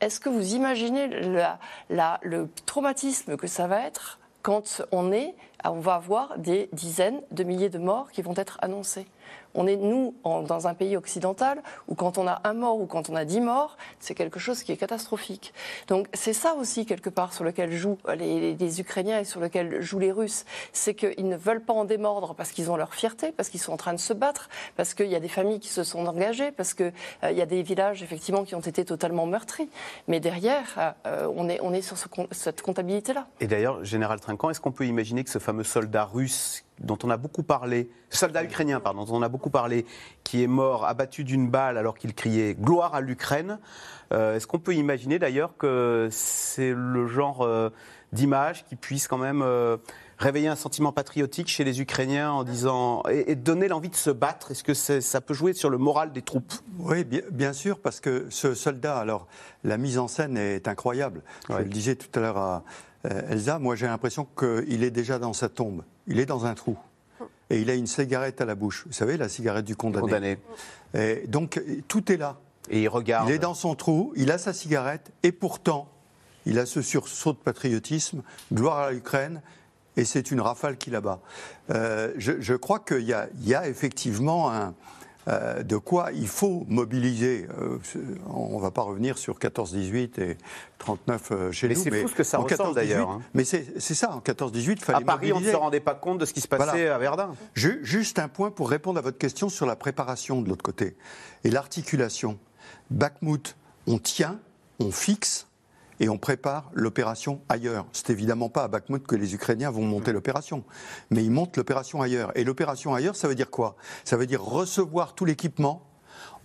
[SPEAKER 3] est-ce que vous imaginez le traumatisme que ça va être quand on est, on va avoir des dizaines de milliers de morts qui vont être annoncés? On est, nous, dans un pays occidental où quand on a un mort ou quand on a dix morts, c'est quelque chose qui est catastrophique. Donc c'est ça aussi, quelque part, sur lequel jouent les, Ukrainiens et sur lequel jouent les Russes. C'est qu'ils ne veulent pas en démordre parce qu'ils ont leur fierté, parce qu'ils sont en train de se battre, parce qu'il y a des familles qui se sont engagées, parce qu'il euh, y a des villages, effectivement, qui ont été totalement meurtris. Mais derrière, euh, on, est, on est sur cette comptabilité-là.
[SPEAKER 1] Et d'ailleurs, Général Trinquant, est-ce qu'on peut imaginer que ce fameux soldat russe dont on a beaucoup parlé, soldat ukrainien, pardon, dont on a beaucoup parlé, qui est mort abattu d'une balle alors qu'il criait gloire à l'Ukraine. Euh, est-ce qu'on peut imaginer d'ailleurs que c'est le genre euh, d'image qui puisse quand même euh, réveiller un sentiment patriotique chez les Ukrainiens en disant et, donner l'envie de se battre? Est-ce que ça peut jouer sur le moral des troupes?
[SPEAKER 2] Oui, bien, sûr, parce que ce soldat, alors la mise en scène est incroyable. Je le disais tout à l'heure à Elsa, moi j'ai l'impression qu'il est déjà dans sa tombe il est dans un trou. Et il a une cigarette à la bouche. Vous savez, la cigarette du condamné. donc, tout est là.
[SPEAKER 1] Et il regarde.
[SPEAKER 2] Il est dans son trou, il a sa cigarette, et pourtant, il a ce sursaut de patriotisme, gloire à l'Ukraine, et c'est une rafale qui là-bas. Euh, je, crois qu'il y, y, a effectivement un, euh, de quoi il faut mobiliser. Euh, on ne va pas revenir sur 14-18 et 39 euh, chez
[SPEAKER 1] mais
[SPEAKER 2] nous.
[SPEAKER 1] Mais c'est fou ce que ça ressemble d'ailleurs. Hein.
[SPEAKER 2] Mais c'est ça, en 14-18, il fallait
[SPEAKER 1] À Paris, on ne se rendait pas compte de ce qui se passait à Verdun.
[SPEAKER 2] juste un point pour répondre à votre question sur la préparation de l'autre côté et l'articulation. Bakhmut, on tient, on fixe, et on prépare l'opération ailleurs. C'est évidemment pas à Bakhmut que les Ukrainiens vont monter l'opération, mais ils montent l'opération ailleurs. Et l'opération ailleurs, ça veut dire quoi? Ça veut dire recevoir tout l'équipement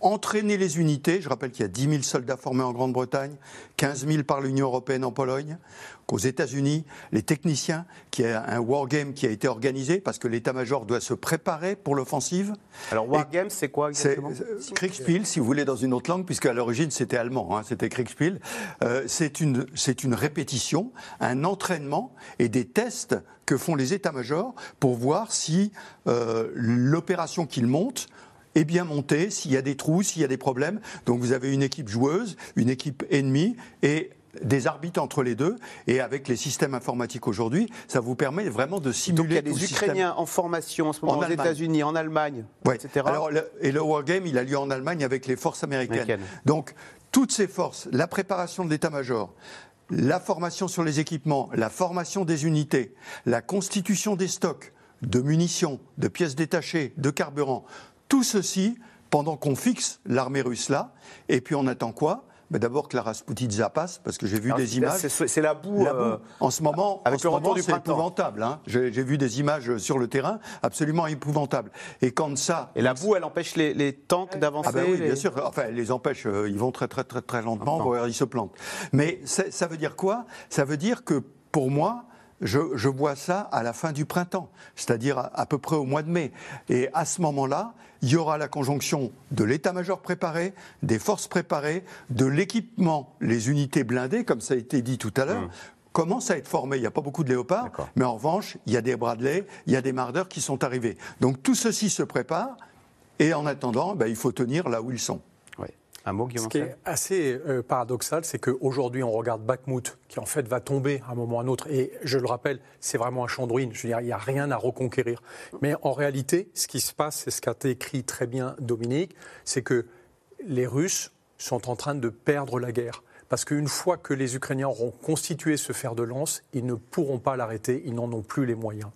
[SPEAKER 2] entraîner les unités. Je rappelle qu'il y a 10 000 soldats formés en Grande-Bretagne, 15 000 par l'Union européenne en Pologne, qu'aux États-Unis, les techniciens, qui a un wargame qui a été organisé parce que l'état-major doit se préparer pour l'offensive.
[SPEAKER 1] Alors wargame, c'est quoi exactement
[SPEAKER 2] C'est Kriegspiel, si vous voulez, dans une autre langue, puisque à l'origine c'était allemand, hein, c'était Kriegspiel. Euh, c'est une, une répétition, un entraînement et des tests que font les états-majors pour voir si euh, l'opération qu'ils montent est bien monté, s'il y a des trous, s'il y a des problèmes. Donc vous avez une équipe joueuse, une équipe ennemie et des arbitres entre les deux. Et avec les systèmes informatiques aujourd'hui, ça vous permet vraiment de simuler. Donc il
[SPEAKER 1] y a des Ukrainiens en formation en ce moment aux États-Unis, en Allemagne, etc.
[SPEAKER 2] Alors, et le Wargame, il a lieu en Allemagne avec les forces américaines. Donc toutes ces forces, la préparation de l'état-major, la formation sur les équipements, la formation des unités, la constitution des stocks de munitions, de pièces détachées, de carburant, tout ceci pendant qu'on fixe l'armée russe là, et puis on attend quoi? Mais d'abord que la Rasputitsa passe, parce que j'ai vu des images.
[SPEAKER 1] C'est la boue. Euh,
[SPEAKER 2] en ce moment, avec le c'est épouvantable. Hein. J'ai vu des images sur le terrain absolument épouvantables. Et quand ça.
[SPEAKER 1] Et la boue, elle empêche les, tanks d'avancer.
[SPEAKER 2] Ah ben oui, bien sûr. Enfin, elle les empêche. Euh, ils vont très très très très lentement. ils se plantent. Mais ça veut dire quoi? Ça veut dire que pour moi, je, vois ça à la fin du printemps, c'est-à-dire à, peu près au mois de mai. Et à ce moment-là, il y aura la conjonction de l'état-major préparé, des forces préparées, de l'équipement, les unités blindées, comme ça a été dit tout à l'heure, mmh. commencent à être formées. Il n'y a pas beaucoup de léopards, mais en revanche, il y a des Bradley, il y a des Marders qui sont arrivés. Donc tout ceci se prépare, et en attendant, ben, il faut tenir là où ils sont.
[SPEAKER 4] Ce qui est assez euh, paradoxal, c'est qu'aujourd'hui, on regarde Bakhmut, qui en fait va tomber à un moment ou à un autre. Et je le rappelle, c'est vraiment un champ de ruines. Je veux dire, il n'y a rien à reconquérir. Mais en réalité, ce qui se passe, c'est ce qu'a écrit très bien Dominique, c'est que les Russes sont en train de perdre la guerre. Parce qu'une fois que les Ukrainiens auront constitué ce fer de lance, ils ne pourront pas l'arrêter, ils n'en ont plus les moyens.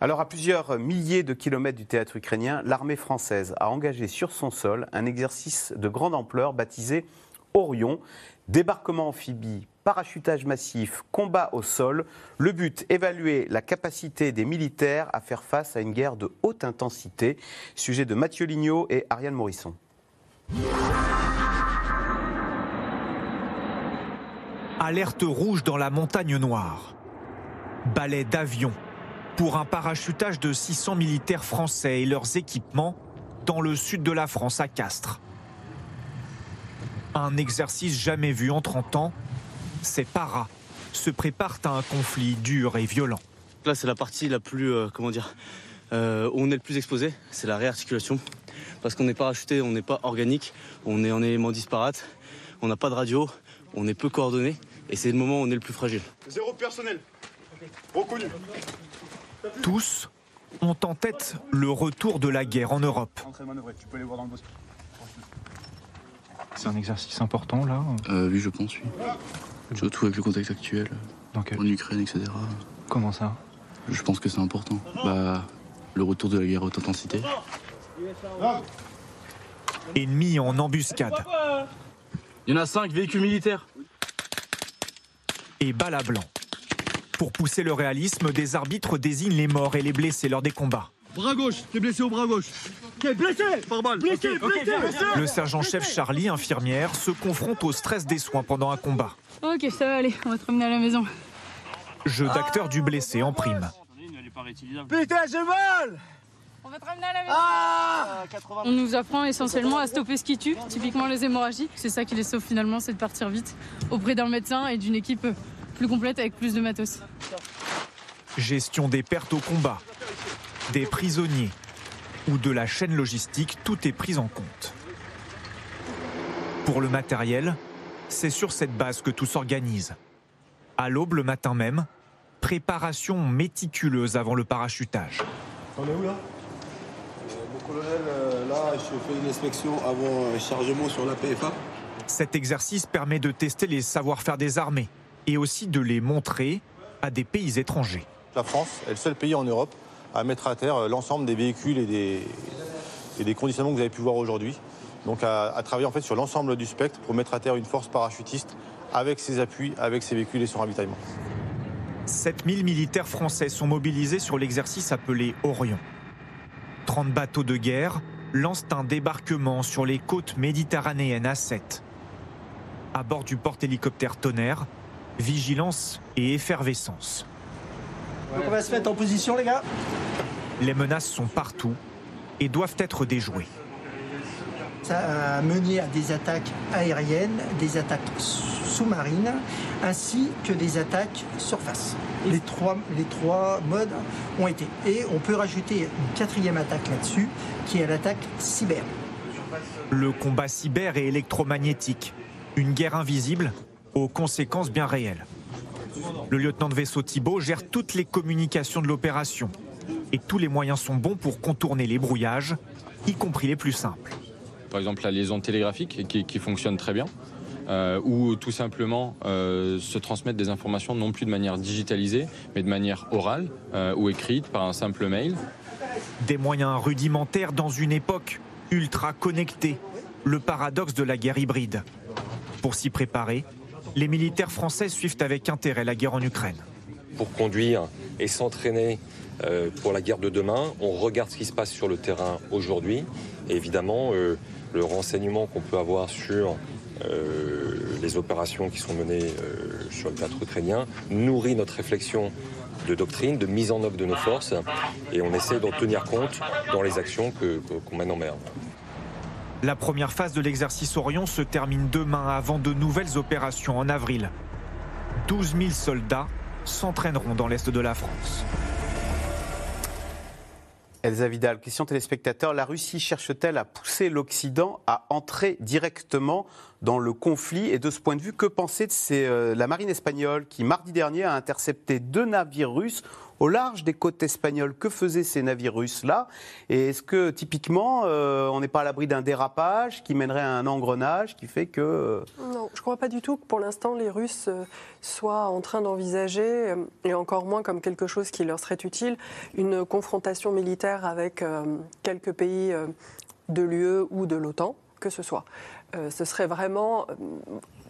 [SPEAKER 1] Alors, à plusieurs milliers de kilomètres du théâtre ukrainien, l'armée française a engagé sur son sol un exercice de grande ampleur baptisé Orion. Débarquement amphibie, parachutage massif, combat au sol. Le but, évaluer la capacité des militaires à faire face à une guerre de haute intensité. Sujet de Mathieu Lignot et Ariane Morisson.
[SPEAKER 7] Alerte rouge dans la montagne noire. Ballet d'avions pour un parachutage de 600 militaires français et leurs équipements dans le sud de la France, à Castres. Un exercice jamais vu en 30 ans, ces paras se préparent à un conflit dur et violent.
[SPEAKER 10] Là, c'est la partie la plus, euh, comment dire, euh, où on est le plus exposé, c'est la réarticulation. Parce qu'on n'est pas parachuté, on n'est pas organique, on est en éléments disparates, on n'a pas de radio, on est peu coordonné, et c'est le moment où on est le plus fragile.
[SPEAKER 11] Zéro personnel, reconnu.
[SPEAKER 7] Tous ont en tête le retour de la guerre en Europe.
[SPEAKER 12] C'est un exercice important là
[SPEAKER 13] euh, Oui, je pense, oui. Surtout avec le contexte actuel. En Ukraine, etc.
[SPEAKER 12] Comment ça
[SPEAKER 13] Je pense que c'est important. Bah, le retour de la guerre haute intensité.
[SPEAKER 7] Ennemi en embuscade.
[SPEAKER 10] Il y en a cinq véhicules militaires.
[SPEAKER 7] Et bala blanc. Pour pousser le réalisme, des arbitres désignent les morts et les blessés lors des combats.
[SPEAKER 11] Bras gauche, t'es blessé au bras gauche. T'es blessé Par balle. Blessé,
[SPEAKER 7] blessé, Le sergent-chef Charlie, infirmière, se confronte au stress des soins pendant un combat.
[SPEAKER 14] Ok, ça va aller, on va te ramener à la maison.
[SPEAKER 7] Jeu d'acteur du blessé en prime.
[SPEAKER 11] Putain, j'ai mal
[SPEAKER 14] on va te ramener à la maison. Ah on nous apprend essentiellement à stopper ce qui tue, typiquement les hémorragies. C'est ça qui les sauve finalement, c'est de partir vite auprès d'un médecin et d'une équipe plus complète avec plus de matos.
[SPEAKER 7] Gestion des pertes au combat, des prisonniers ou de la chaîne logistique, tout est pris en compte. Pour le matériel, C'est sur cette base que tout s'organise. À l'aube, le matin même, préparation méticuleuse avant le parachutage.
[SPEAKER 15] On est où là? Mon colonel, euh, là, je fais une inspection avant euh, chargement sur la PFA.
[SPEAKER 7] Cet exercice permet de tester les savoir-faire des armées et aussi de les montrer à des pays étrangers.
[SPEAKER 16] La France est le seul pays en Europe à mettre à terre l'ensemble des véhicules et des, et des conditionnements que vous avez pu voir aujourd'hui. Donc à, à, travailler en fait sur l'ensemble du spectre pour mettre à terre une force parachutiste avec ses appuis, avec ses véhicules et son ravitaillement.
[SPEAKER 7] 7000 militaires français sont mobilisés sur l'exercice appelé Orion. 30 bateaux de guerre lancent un débarquement sur les côtes méditerranéennes à 7. À bord du porte-hélicoptère Tonnerre, vigilance et effervescence.
[SPEAKER 17] Donc on va se mettre en position les gars.
[SPEAKER 7] Les menaces sont partout et doivent être déjouées.
[SPEAKER 17] Ça a mené à des attaques aériennes, des attaques sous-marines, ainsi que des attaques surface. Les trois, les trois modes ont été. Et on peut rajouter une quatrième attaque là-dessus, qui est l'attaque cyber.
[SPEAKER 7] Le combat cyber et électromagnétique, une guerre invisible aux conséquences bien réelles. Le lieutenant de vaisseau Thibault gère toutes les communications de l'opération. Et tous les moyens sont bons pour contourner les brouillages, y compris les plus simples.
[SPEAKER 18] Par exemple, la liaison télégraphique qui, qui fonctionne très bien. Euh, ou tout simplement euh, se transmettre des informations non plus de manière digitalisée, mais de manière orale euh, ou écrite par un simple mail.
[SPEAKER 7] Des moyens rudimentaires dans une époque ultra connectée, le paradoxe de la guerre hybride. Pour s'y préparer, les militaires français suivent avec intérêt la guerre en Ukraine.
[SPEAKER 19] Pour conduire et s'entraîner euh, pour la guerre de demain, on regarde ce qui se passe sur le terrain aujourd'hui. Évidemment, euh, le renseignement qu'on peut avoir sur euh, les opérations qui sont menées sur le théâtre ukrainien nourrit notre réflexion de doctrine, de mise en œuvre de nos forces, et on essaie d'en tenir compte dans les actions qu'on mène en mer.
[SPEAKER 7] La première phase de l'exercice Orion se termine demain avant de nouvelles opérations en avril. 12 000 soldats s'entraîneront dans l'Est de la France.
[SPEAKER 1] Elsa Vidal, question téléspectateur. La Russie cherche-t-elle à pousser l'Occident à entrer directement dans le conflit? Et de ce point de vue, que penser de euh, la marine espagnole qui, mardi dernier, a intercepté deux navires russes au large des côtes espagnoles. Que faisaient ces navires russes-là Et est-ce que, typiquement, euh, on n'est pas à l'abri d'un dérapage qui mènerait à un engrenage qui fait que... Euh,
[SPEAKER 5] non, je ne crois pas du tout que pour l'instant les Russes euh, soient en train d'envisager, et encore moins comme quelque chose qui leur serait utile, une confrontation militaire avec quelques pays de l'UE ou de l'OTAN, que ce soit. ce serait vraiment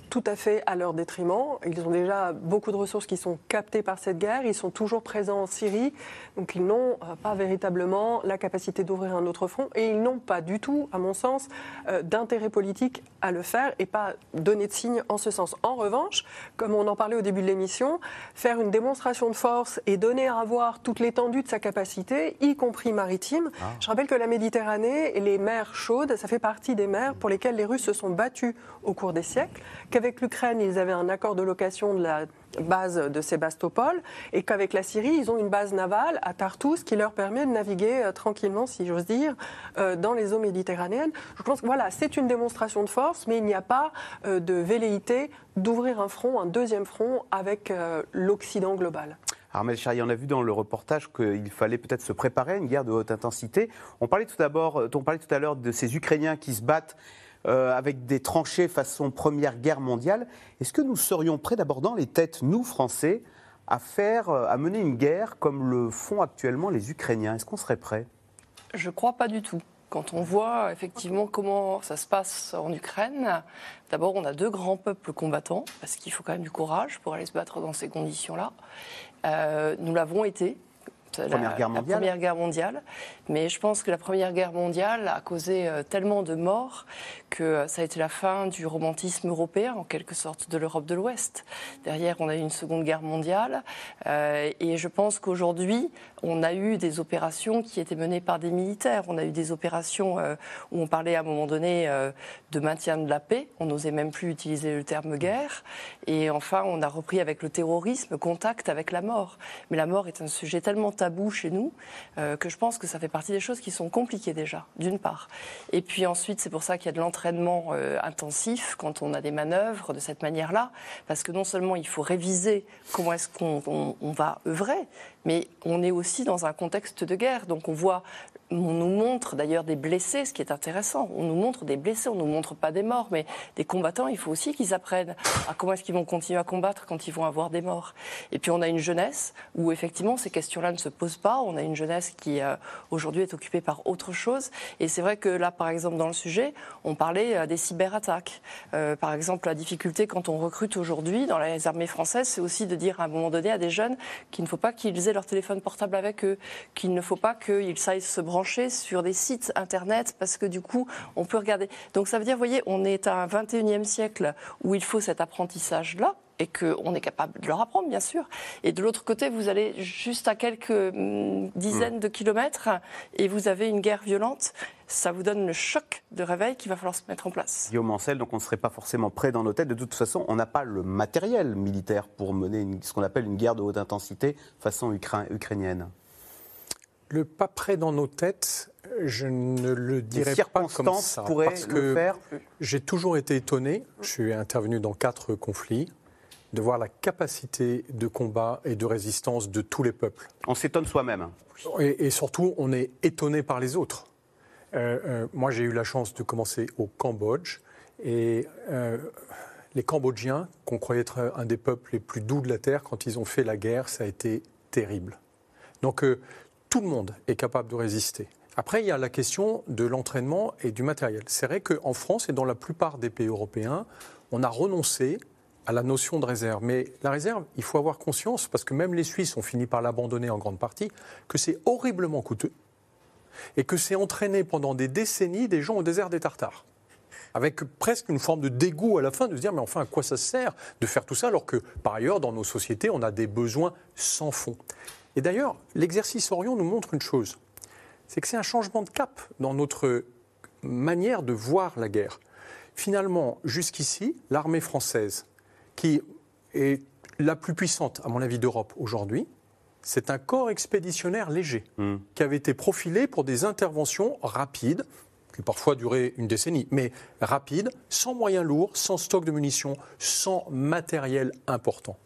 [SPEAKER 5] tout à fait à leur détriment. Ils ont déjà beaucoup de ressources qui sont captées par cette guerre. Ils sont toujours présents en Syrie. Donc ils n'ont euh, pas véritablement la capacité d'ouvrir un autre front. Et ils n'ont pas du tout, à mon sens, euh, d'intérêt politique à le faire et pas donner de signe en ce sens. En revanche, comme on en parlait au début de l'émission, faire une démonstration de force et donner à voir toute l'étendue de sa capacité, y compris maritime. Ah. Je rappelle que la Méditerranée et les mers chaudes, ça fait partie des mers pour lesquelles les Russes se sont battus au cours des siècles qu'avec l'Ukraine, ils avaient un accord de location de la base de Sébastopol et qu'avec la Syrie, ils ont une base navale à Tartous qui leur permet de naviguer euh, tranquillement, si j'ose dire, euh, dans les eaux méditerranéennes. Je pense que voilà, c'est une démonstration de force, mais il n'y a pas euh, de velléité d'ouvrir un front, un deuxième front avec l'Occident global.
[SPEAKER 1] Armel Charrier, on a vu dans le reportage qu'il fallait peut-être se préparer à une guerre de haute intensité. On parlait tout on parlait tout à l'heure de ces Ukrainiens qui se battent euh, avec des tranchées façon Première Guerre mondiale. Est-ce que nous serions prêts d'abord dans les têtes, nous Français, à faire, euh, à mener une guerre comme le font actuellement les Ukrainiens? Est-ce qu'on serait prêts?
[SPEAKER 3] Je ne crois pas du tout. Quand on voit effectivement comment ça se passe en Ukraine, d'abord on a deux grands peuples combattants, parce qu'il faut quand même du courage pour aller se battre dans ces conditions-là. Euh, nous l'avons été,
[SPEAKER 1] la, première guerre mondiale.
[SPEAKER 3] Première Guerre mondiale. Mais je pense que la Première Guerre mondiale a causé euh, tellement de morts que euh, ça a été la fin du romantisme européen, en quelque sorte, de l'Europe de l'Ouest. Derrière, on a eu une Seconde Guerre mondiale. Euh, et je pense qu'aujourd'hui, on a eu des opérations qui étaient menées par des militaires. On a eu des opérations où on parlait à un moment donné de maintien de la paix. On n'osait même plus utiliser le terme guerre. Et enfin, on a repris avec le terrorisme contact avec la mort. Mais la mort est un sujet tellement tabou tabou chez nous euh, que je pense que ça fait partie des choses qui sont compliquées déjà, d'une part. Et puis ensuite, c'est pour ça qu'il y a de l'entraînement euh, intensif quand on a des manœuvres de cette manière-là, parce que non seulement il faut réviser comment est-ce qu'on va œuvrer, mais on est aussi dans un contexte de guerre. Donc on voit on nous montre d'ailleurs des blessés, ce qui est intéressant. On nous montre des blessés, on ne nous montre pas des morts, mais des combattants, il faut aussi qu'ils apprennent à comment est-ce qu'ils vont continuer à combattre quand ils vont avoir des morts. Et puis on a une jeunesse où effectivement ces questions-là ne se posent pas. On a une jeunesse qui euh, aujourd'hui est occupée par autre chose. Et c'est vrai que là, par exemple, dans le sujet, on parlait euh, des cyberattaques. Euh, par exemple, la difficulté quand on recrute aujourd'hui dans les armées françaises, c'est aussi de dire à un moment donné à des jeunes qu'il ne faut pas qu'ils aient leur téléphone portable avec eux, qu'il ne faut pas qu'ils saillent se brancher sur des sites internet parce que du coup, on peut regarder. Donc ça veut dire, vous voyez, on est à un 21e siècle où il faut cet apprentissage-là et qu'on est capable de leur apprendre, bien sûr. Et de l'autre côté, vous allez juste à quelques hum, dizaines hmm. de kilomètres et vous avez une guerre violente. Ça vous donne le choc de réveil qu'il va falloir se mettre en place.
[SPEAKER 1] Guillaume Ancel, donc on ne serait pas forcément prêt dans nos têtes. De toute façon, on n'a pas le matériel militaire pour mener ce qu'on appelle une guerre de haute intensité façon ukrainienne.
[SPEAKER 4] Le pas près dans nos têtes, je ne le dirais pas comme ça.
[SPEAKER 1] Parce que
[SPEAKER 4] j'ai toujours été étonné, je suis intervenu dans quatre conflits, de voir la capacité de combat et de résistance de tous les peuples.
[SPEAKER 1] On s'étonne soi-même.
[SPEAKER 4] Et, surtout, on est étonné par les autres. Euh, euh, moi, j'ai eu la chance de commencer au Cambodge. Et euh, les Cambodgiens, qu'on croyait être un des peuples les plus doux de la Terre, quand ils ont fait la guerre, ça a été terrible. Donc, tout le monde est capable de résister. Après, il y a la question de l'entraînement et du matériel. C'est vrai qu'en France et dans la plupart des pays européens, on a renoncé à la notion de réserve. Mais la réserve, il faut avoir conscience, parce que même les Suisses ont fini par l'abandonner en grande partie, que c'est horriblement coûteux et que c'est entraîné pendant des décennies des gens au désert des Tartares. Avec presque une forme de dégoût à la fin de se dire mais enfin à quoi ça sert de faire tout ça alors que par ailleurs dans nos sociétés on a des besoins sans fond. Et d'ailleurs, l'exercice Orion nous montre une chose, c'est que c'est un changement de cap dans notre manière de voir la guerre. Finalement, jusqu'ici, l'armée française, qui est la plus puissante, à mon avis, d'Europe aujourd'hui, c'est un corps expéditionnaire léger, hmm. qui avait été profilé pour des interventions rapides, qui parfois duraient une décennie, mais rapides, sans moyens lourds, sans stock de munitions, sans matériel important.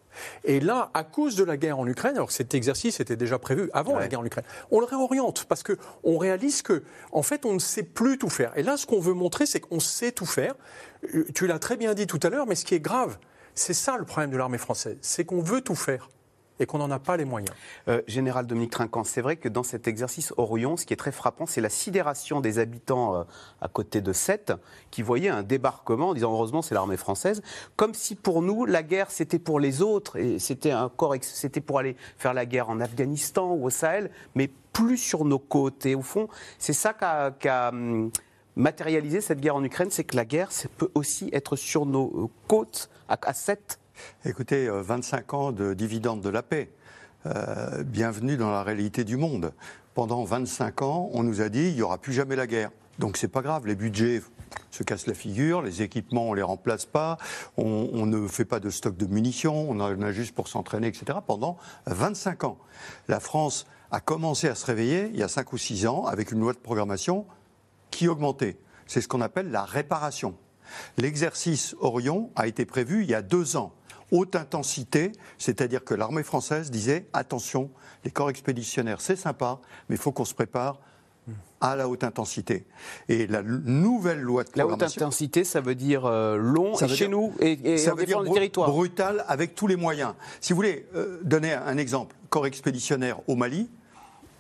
[SPEAKER 4] Et là, à cause de la guerre en Ukraine, alors que cet exercice était déjà prévu avant la guerre en Ukraine, on le réoriente parce qu'on réalise que, en fait, on ne sait plus tout faire. Et là, ce qu'on veut montrer, c'est qu'on sait tout faire. Euh, tu l'as très bien dit tout à l'heure, mais ce qui est grave, c'est ça le problème de l'armée française, c'est qu'on veut tout faire et qu'on n'en a pas les moyens.
[SPEAKER 1] Euh, Général Dominique Trinquant, c'est vrai que dans cet exercice Orion, ce qui est très frappant, c'est la sidération des habitants euh, à côté de Sète, qui voyaient un débarquement en disant heureusement c'est l'armée française, comme si pour nous la guerre c'était pour les autres et c'était c'était pour aller faire la guerre en Afghanistan ou au Sahel, mais plus sur nos côtes. Et au fond, c'est ça qu'a hum, matérialisé cette guerre en Ukraine, c'est que la guerre peut aussi être sur nos euh, côtes à, à
[SPEAKER 2] Écoutez, 25 euh, ans de dividendes de la paix. Euh, bienvenue dans la réalité du monde. Pendant 25 ans, on nous a dit il n'y aura plus jamais la guerre. Donc c'est pas grave, les budgets se cassent la figure, les équipements on les remplace pas, on, ne fait pas de stock de munitions, on en a juste pour s'entraîner, etc. Pendant 25 ans, la France a commencé à se réveiller il y a 5 ou 6 ans avec une loi de programmation qui augmentait. C'est ce qu'on appelle la réparation. L'exercice Orion a été prévu il y a deux ans haute intensité, c'est-à-dire que l'armée française disait attention, les corps expéditionnaires, c'est sympa, mais il faut qu'on se prépare à la haute intensité. Et la nouvelle loi de
[SPEAKER 1] programmation... La haute intensité, ça veut dire euh, long ça chez nous et,
[SPEAKER 2] ça veut dire brutal avec tous les moyens. Si vous voulez euh, donner un exemple, corps expéditionnaire au Mali,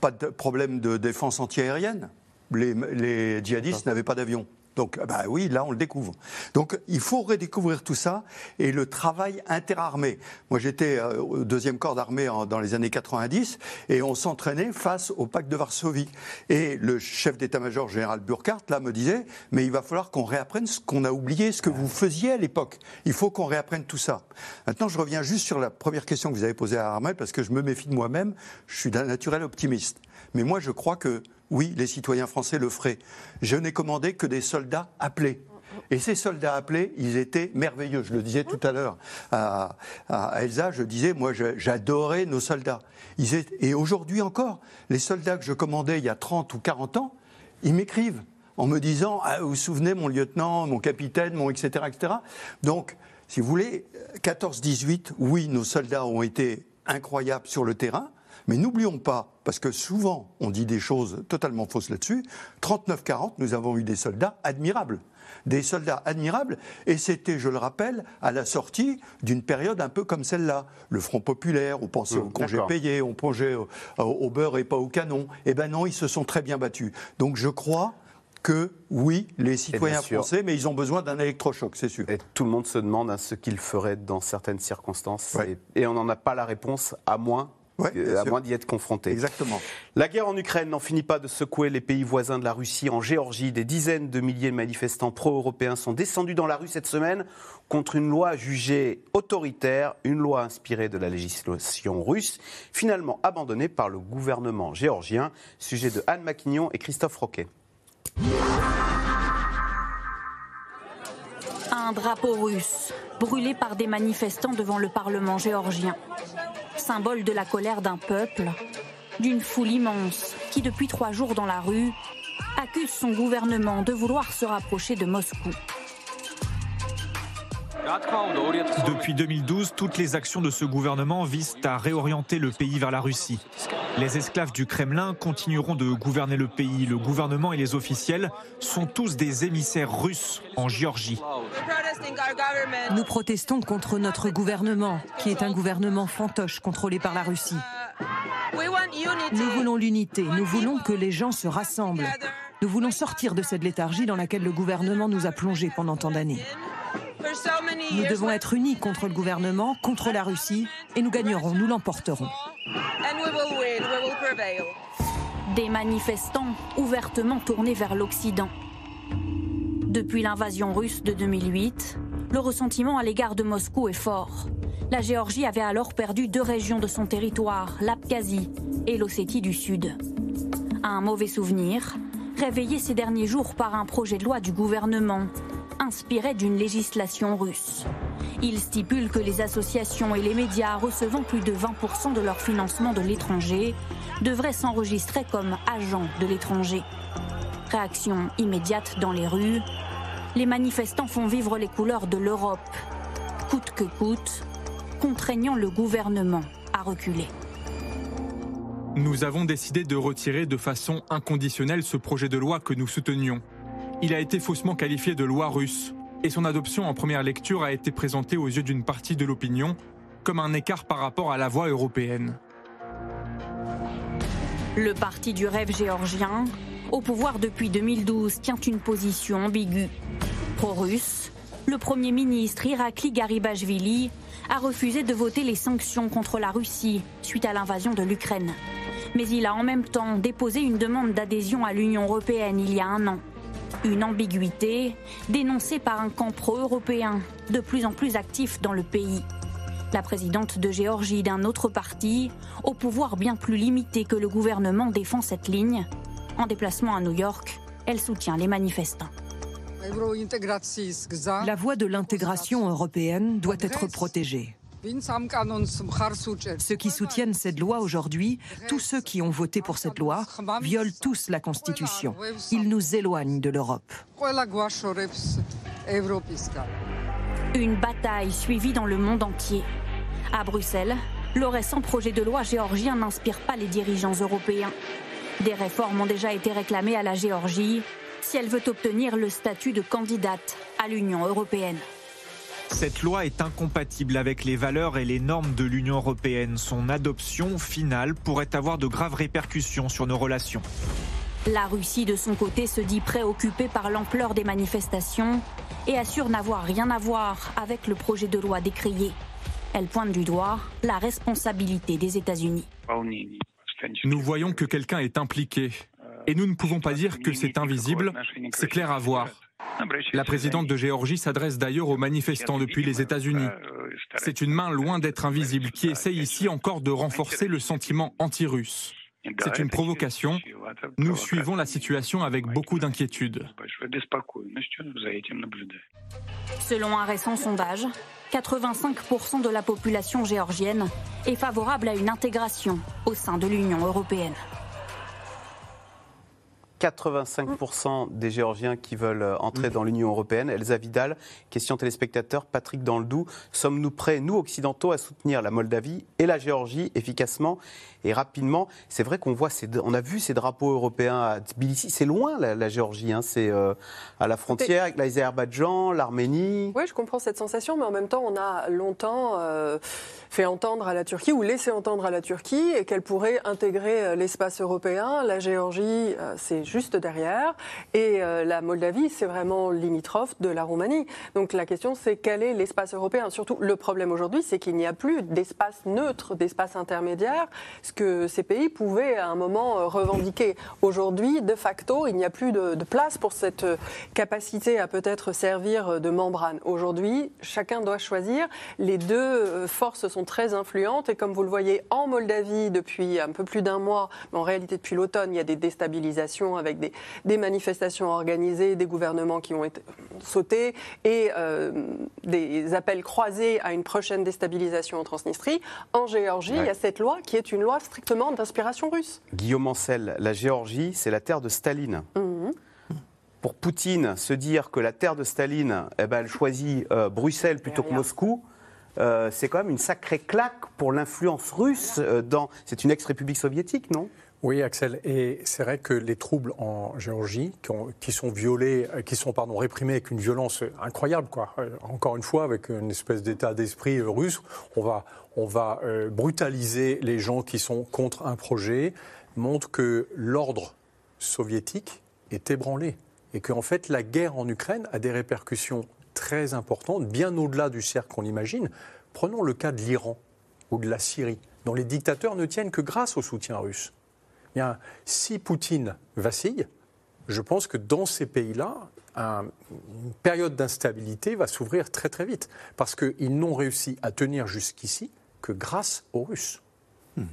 [SPEAKER 2] pas de problème de défense antiaérienne. Les, djihadistes n'avaient pas d'avion. Donc, bah oui, là, on le découvre. Donc, il faut redécouvrir tout ça et le travail interarmé. Moi, j'étais euh, au deuxième corps d'armée dans les années 90 et on s'entraînait face au pacte de Varsovie. Et le chef d'état-major général Burkhardt, là, me disait, mais il va falloir qu'on réapprenne ce qu'on a oublié, ce que vous faisiez à l'époque. Il faut qu'on réapprenne tout ça. Maintenant, je reviens juste sur la première question que vous avez posée à Armel parce que je me méfie de moi-même. Je suis d'un naturel optimiste. Mais moi, je crois que oui, les citoyens français le feraient. Je n'ai commandé que des soldats appelés. Et ces soldats appelés, ils étaient merveilleux. Je le disais tout à l'heure à, Elsa, je disais, moi j'adorais nos soldats. et aujourd'hui encore, les soldats que je commandais il y a 30 ou 40 ans, ils m'écrivent en me disant ah, Vous vous souvenez, mon lieutenant, mon capitaine, mon etc. etc. Donc, si vous voulez, 14-18, oui, nos soldats ont été incroyables sur le terrain, mais n'oublions pas, parce que souvent on dit des choses totalement fausses là-dessus, 39-40, nous avons eu des soldats admirables des soldats admirables, et c'était, je le rappelle, à la sortie d'une période un peu comme celle-là. Le Front populaire, on pensait mmh, au congé payé, on pensait au, beurre et pas au canon. Eh ben non, ils se sont très bien battus. Donc je crois que oui, les citoyens français, mais ils ont besoin d'un électrochoc, c'est sûr.
[SPEAKER 1] Et tout le monde se demande hein, ce qu'ils feraient dans certaines circonstances. Et, on n'en a pas la réponse, à moins à moins d'y être confronté.
[SPEAKER 2] Exactement.
[SPEAKER 1] La guerre en Ukraine n'en finit pas de secouer les pays voisins de la Russie. En Géorgie, des dizaines de milliers de manifestants pro-européens sont descendus dans la rue cette semaine contre une loi jugée autoritaire, une loi inspirée de la législation russe, finalement abandonnée par le gouvernement géorgien. Sujet de Anne Maquignon et Christophe Roquet.
[SPEAKER 20] Un drapeau russe brûlé par des manifestants devant le Parlement géorgien. Symbole de la colère d'un peuple, d'une foule immense qui, depuis trois jours dans la rue, accuse son gouvernement de vouloir se rapprocher de Moscou.
[SPEAKER 7] Depuis 2012, toutes les actions de ce gouvernement visent à réorienter le pays vers la Russie. Les esclaves du Kremlin continueront de gouverner le pays. Le gouvernement et les officiels sont tous des émissaires russes en Géorgie.
[SPEAKER 8] Nous protestons contre notre gouvernement, qui est un gouvernement fantoche contrôlé par la Russie. Nous voulons l'unité, nous voulons que les gens se rassemblent. Nous voulons sortir de cette léthargie dans laquelle le gouvernement nous a plongés pendant tant d'années. Nous devons être unis contre le gouvernement, contre la Russie, et nous gagnerons, nous l'emporterons.
[SPEAKER 20] Des manifestants ouvertement tournés vers l'Occident. Depuis l'invasion russe de 2008, le ressentiment à l'égard de Moscou est fort. La Géorgie avait alors perdu deux régions de son territoire, l'Abkhazie et l'Ossétie du Sud. Un mauvais souvenir, réveillé ces derniers jours par un projet de loi du gouvernement inspiré d'une législation russe. Il stipule que les associations et les médias recevant plus de 20% de leur financement de l'étranger devraient s'enregistrer comme agents de l'étranger. Réaction immédiate dans les rues. Les manifestants font vivre les couleurs de l'Europe, coûte que coûte, contraignant le gouvernement à reculer.
[SPEAKER 6] Nous avons décidé de retirer de façon inconditionnelle ce projet de loi que nous soutenions il a été faussement qualifié de loi russe, et son adoption en première lecture a été présentée aux yeux d'une partie de l'opinion comme un écart par rapport à la voie européenne.
[SPEAKER 20] Le parti du rêve géorgien, au pouvoir depuis 2012, tient une position ambiguë. Pro-russe, le Premier ministre Irakli Garibashvili a refusé de voter les sanctions contre la Russie suite à l'invasion de l'Ukraine. Mais il a en même temps déposé une demande d'adhésion à l'Union européenne il y a un an. Une ambiguïté dénoncée par un camp pro-européen de plus en plus actif dans le pays. La présidente de Géorgie d'un autre parti, au pouvoir bien plus limité que le gouvernement, défend cette ligne. En déplacement à New York, elle soutient les manifestants.
[SPEAKER 8] La voie de l'intégration européenne doit être protégée. Ceux qui soutiennent cette loi aujourd'hui, tous ceux qui ont voté pour cette loi, violent tous la Constitution. Ils nous éloignent de l'Europe.
[SPEAKER 20] Une bataille suivie dans le monde entier. À Bruxelles, le récent projet de loi géorgien n'inspire pas les dirigeants européens. Des réformes ont déjà été réclamées à la Géorgie si elle veut obtenir le statut de candidate à l'Union européenne.
[SPEAKER 7] Cette loi est incompatible avec les valeurs et les normes de l'Union européenne. Son adoption finale pourrait avoir de graves répercussions sur nos relations.
[SPEAKER 20] La Russie, de son côté, se dit préoccupée par l'ampleur des manifestations et assure n'avoir rien à voir avec le projet de loi décrié. Elle pointe du doigt la responsabilité des États-Unis.
[SPEAKER 6] Nous voyons que quelqu'un est impliqué. Et nous ne pouvons pas dire que c'est invisible, c'est clair à voir. La présidente de Géorgie s'adresse d'ailleurs aux manifestants depuis les États-Unis. C'est une main loin d'être invisible qui essaye ici encore de renforcer le sentiment anti-russe. C'est une provocation. Nous suivons la situation avec beaucoup d'inquiétude.
[SPEAKER 20] Selon un récent sondage, 85% de la population géorgienne est favorable à une intégration au sein de l'Union européenne.
[SPEAKER 1] 85% des Géorgiens qui veulent entrer dans l'Union européenne. Elsa Vidal, question téléspectateur, Patrick Danledou. Sommes-nous prêts, nous occidentaux, à soutenir la Moldavie et la Géorgie efficacement et rapidement C'est vrai qu'on voit, on a vu ces drapeaux européens à Tbilissi. C'est loin la, Géorgie, hein. c'est euh, à la frontière avec l'Azerbaïdjan, l'Arménie.
[SPEAKER 5] Oui, je comprends cette sensation, mais en même temps, on a longtemps euh, fait entendre à la Turquie ou laissé entendre à la Turquie qu'elle pourrait intégrer l'espace européen. La Géorgie, c'est juste derrière. Et euh, la Moldavie, c'est vraiment limitrophe de la Roumanie. Donc la question, c'est quel est l'espace européen? Surtout, le problème aujourd'hui, c'est qu'il n'y a plus d'espace neutre, d'espace intermédiaire, que ces pays pouvaient à un moment euh, revendiquer. Aujourd'hui, de facto, il n'y a plus de, de, place pour cette euh, capacité à peut-être servir de membrane. Aujourd'hui, chacun doit choisir. Les deux forces sont très influentes et comme vous le voyez en Moldavie depuis un peu plus d'un mois, mais en réalité depuis l'automne, il y a des déstabilisations avec des, manifestations organisées, des gouvernements qui ont été sautés et euh, des appels croisés à une prochaine déstabilisation en Transnistrie. En Géorgie, il y a cette loi qui est une loi strictement d'inspiration russe.
[SPEAKER 1] Guillaume Ancel, la Géorgie, c'est la terre de Staline. Mhm. Pour Poutine, se dire que la terre de Staline, eh ben, elle choisit euh, Bruxelles plutôt que Moscou, euh, c'est quand même une sacrée claque pour l'influence russe dans. C'est une ex-république soviétique, non?
[SPEAKER 4] Oui, Axel. Et c'est vrai que les troubles en Géorgie, qui, sont violés, euh, qui sont pardon, réprimés avec une violence incroyable, quoi. Euh, encore une fois, avec une espèce d'état d'esprit euh, russe, on va, on va brutaliser les gens qui sont contre un projet, montre que l'ordre soviétique est ébranlé et qu'en fait la guerre en Ukraine a des répercussions très importantes, bien au-delà du cercle qu'on imagine. Prenons le cas de l'Iran ou de la Syrie, dont les dictateurs ne tiennent que grâce au soutien russe si Poutine vacille, je pense que dans ces pays-là, une période d'instabilité va s'ouvrir très très vite, parce qu'ils n'ont réussi à tenir jusqu'ici que grâce aux Russes.
[SPEAKER 1] Mhm.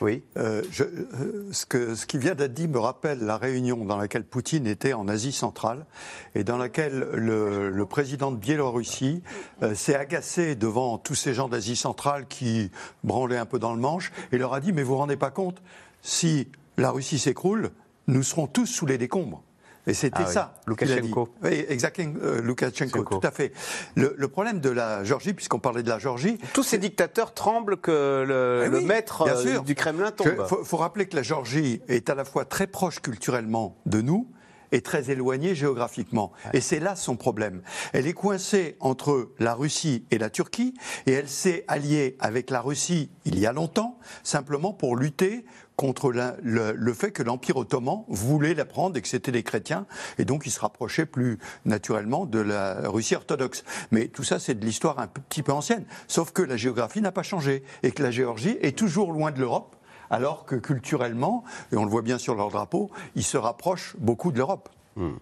[SPEAKER 1] Oui.
[SPEAKER 2] Euh, euh, ce, que, ce qui vient d'être dit me rappelle la réunion dans laquelle Poutine était en Asie centrale et dans laquelle le, président de Biélorussie euh, s'est agacé devant tous ces gens d'Asie centrale qui branlaient un peu dans le manche et leur a dit Mais vous vous rendez pas compte si la Russie s'écroule, nous serons tous sous les décombres. Et c'était ah ça.
[SPEAKER 1] Loukachenko.
[SPEAKER 2] Oui, exactement, euh, Loukachenko, tout à fait. Le, problème de la Géorgie, puisqu'on parlait de la Géorgie.
[SPEAKER 1] Tous ces dictateurs tremblent que le, eh maître euh, du Kremlin tombe.
[SPEAKER 2] Il faut, rappeler que la Géorgie est à la fois très proche culturellement de nous et très éloignée géographiquement. Et c'est là son problème. Elle est coincée entre la Russie et la Turquie, et elle s'est alliée avec la Russie il y a longtemps, simplement pour lutter contre le, fait que l'Empire ottoman voulait la prendre et que c'était des chrétiens, et donc il se rapprochait plus naturellement de la Russie orthodoxe. Mais tout ça, c'est de l'histoire un petit peu ancienne. Sauf que la géographie n'a pas changé, et que la Géorgie est toujours loin de l'Europe, alors que culturellement, et on le voit bien sur leur drapeau, ils se rapprochent beaucoup de l'Europe. Hmm.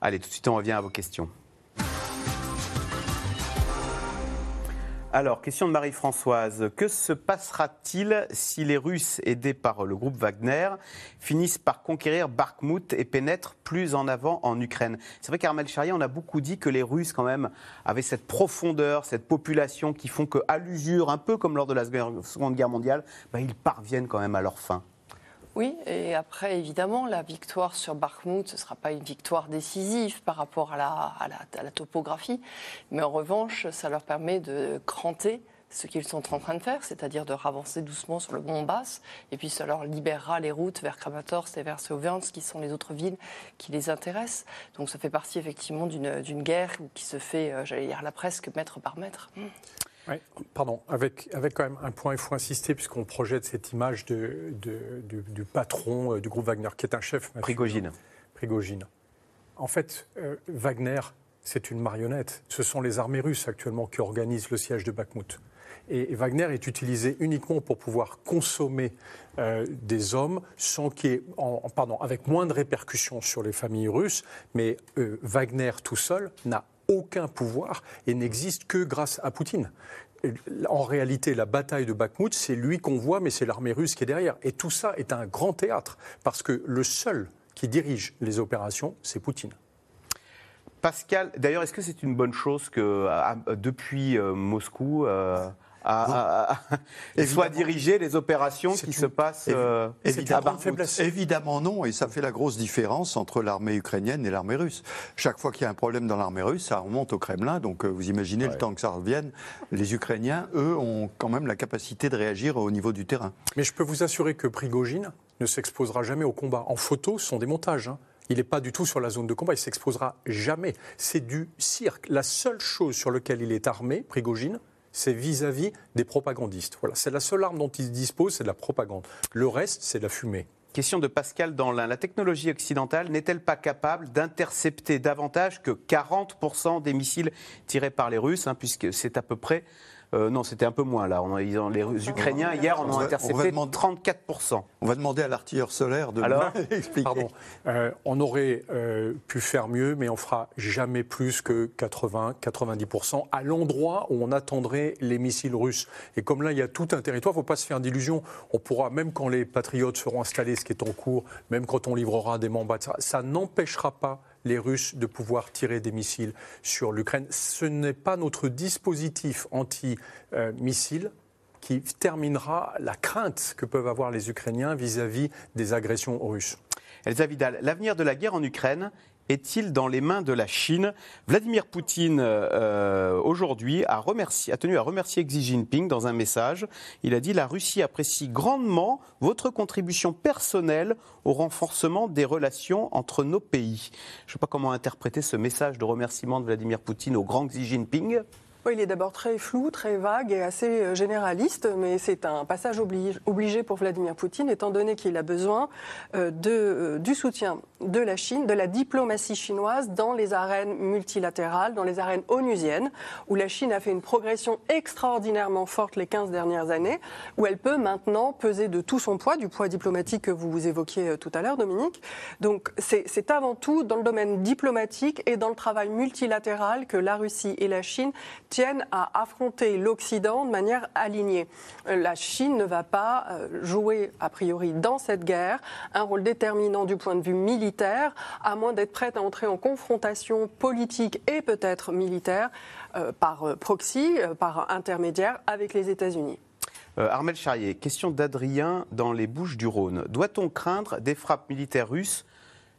[SPEAKER 1] Allez, tout de suite, on revient à vos questions. Alors, question de Marie-Françoise. Que se passera-t-il si les Russes, aidés par le groupe Wagner, finissent par conquérir Bakhmut et pénètrent plus en avant en Ukraine? C'est vrai qu'Armel Charia, on a beaucoup dit que les Russes, quand même, avaient cette profondeur, cette population qui font qu'à l'usure, un peu comme lors de la Seconde Guerre mondiale, bah, ils parviennent quand même à leur fin.
[SPEAKER 3] Oui, et après, évidemment, la victoire sur Bakhmut, ce ne sera pas une victoire décisive par rapport à la, la, topographie, mais en revanche, ça leur permet de cranter ce qu'ils sont en train de faire, c'est-à-dire de ravancer doucement sur le Donbass, et puis ça leur libérera les routes vers Kramatorsk et vers Sauviansk, qui sont les autres villes qui les intéressent. Donc ça fait partie effectivement d'une guerre qui se fait, euh, j'allais dire là presque mètre par mètre.
[SPEAKER 4] Oui, pardon, avec, avec quand même un point, il faut insister, puisqu'on projette cette image de, du, patron euh, du groupe Wagner, qui est un chef.
[SPEAKER 1] Prigogine.
[SPEAKER 4] Prigogine. En fait, euh, Wagner, c'est une marionnette. Ce sont les armées russes actuellement qui organisent le siège de Bakhmut. Et, Wagner est utilisé uniquement pour pouvoir consommer euh, des hommes sans qu'il ait, en, pardon, avec moins de répercussions sur les familles russes. Mais Wagner tout seul n'a aucun pouvoir et n'existe que grâce à Poutine. en réalité, la bataille de Bakhmut, c'est lui qu'on voit, mais c'est l'armée russe qui est derrière. Et tout ça est un grand théâtre, parce que le seul qui dirige les opérations, c'est Poutine.
[SPEAKER 1] Pascal, d'ailleurs, est-ce que c'est une bonne chose que depuis Moscou, à, et soit diriger les opérations qui se passent euh,
[SPEAKER 2] évidemment, évidemment non, et ça fait la grosse différence entre l'armée ukrainienne et l'armée russe. Chaque fois qu'il y a un problème dans l'armée russe, ça remonte au Kremlin, donc euh, vous imaginez le temps que ça revienne. Les Ukrainiens, eux, ont quand même la capacité de réagir au niveau du terrain.
[SPEAKER 4] Mais je peux vous assurer que Prigogine ne s'exposera jamais au combat. En photo, ce sont des montages. Hein. Il n'est pas du tout sur la zone de combat, il s'exposera jamais. C'est du cirque. La seule chose sur laquelle il est armé, Prigogine, c'est vis-à-vis des propagandistes. Voilà, c'est la seule arme dont ils disposent, c'est la propagande. Le reste, c'est la fumée.
[SPEAKER 1] Question de Pascal dans La technologie occidentale n'est-elle pas capable d'intercepter davantage que 40% des missiles tirés par les Russes, hein, puisque c'est à peu près euh, non, c'était un peu moins là. les Ukrainiens, hier, en ont intercepté 34%.
[SPEAKER 2] On va demander à l'artilleur solaire de
[SPEAKER 4] Alors, expliquer. Pardon. Euh, on aurait euh, pu faire mieux, mais on fera jamais plus que 80-90% à l'endroit où on attendrait les missiles russes. Et comme là, il y a tout un territoire, il ne faut pas se faire d'illusions. On pourra, même quand les patriotes seront installés, ce qui est en cours, même quand on livrera des membres, ça n'empêchera pas les Russes de pouvoir tirer des missiles sur l'Ukraine. Ce n'est pas notre dispositif anti-missile qui terminera la crainte que peuvent avoir les Ukrainiens vis-à-vis des agressions russes.
[SPEAKER 1] Elsa Vidal, l'avenir de la guerre en Ukraine est-il dans les mains de la Chine? Vladimir Poutine, euh, aujourd'hui, a, a, tenu à remercier Xi Jinping dans un message. Il a dit La Russie apprécie grandement votre contribution personnelle au renforcement des relations entre nos pays. Je ne sais pas comment interpréter ce message de remerciement de Vladimir Poutine au grand Xi Jinping
[SPEAKER 5] il est d'abord très flou, très vague et assez euh, généraliste, mais c'est un passage obligé pour Vladimir Poutine, étant donné qu'il a besoin euh, euh, du soutien de la Chine, de la diplomatie chinoise dans les arènes multilatérales, dans les arènes onusiennes, où la Chine a fait une progression extraordinairement forte les 15 dernières années, où elle peut maintenant peser de tout son poids, du poids diplomatique que vous évoquiez tout à l'heure, Dominique. Donc c'est avant tout dans le domaine diplomatique et dans le travail multilatéral que la Russie et la Chine tiennent à affronter l'Occident de manière alignée. Euh, la Chine ne va pas euh, jouer, a priori, dans cette guerre, un rôle déterminant du point de vue militaire, à moins d'être prête à entrer en confrontation politique et peut-être militaire euh, par proxy, par intermédiaire avec les États-Unis.
[SPEAKER 1] Armel Charrier, question d'Adrien dans les Bouches du Rhône. Doit-on craindre des frappes militaires russes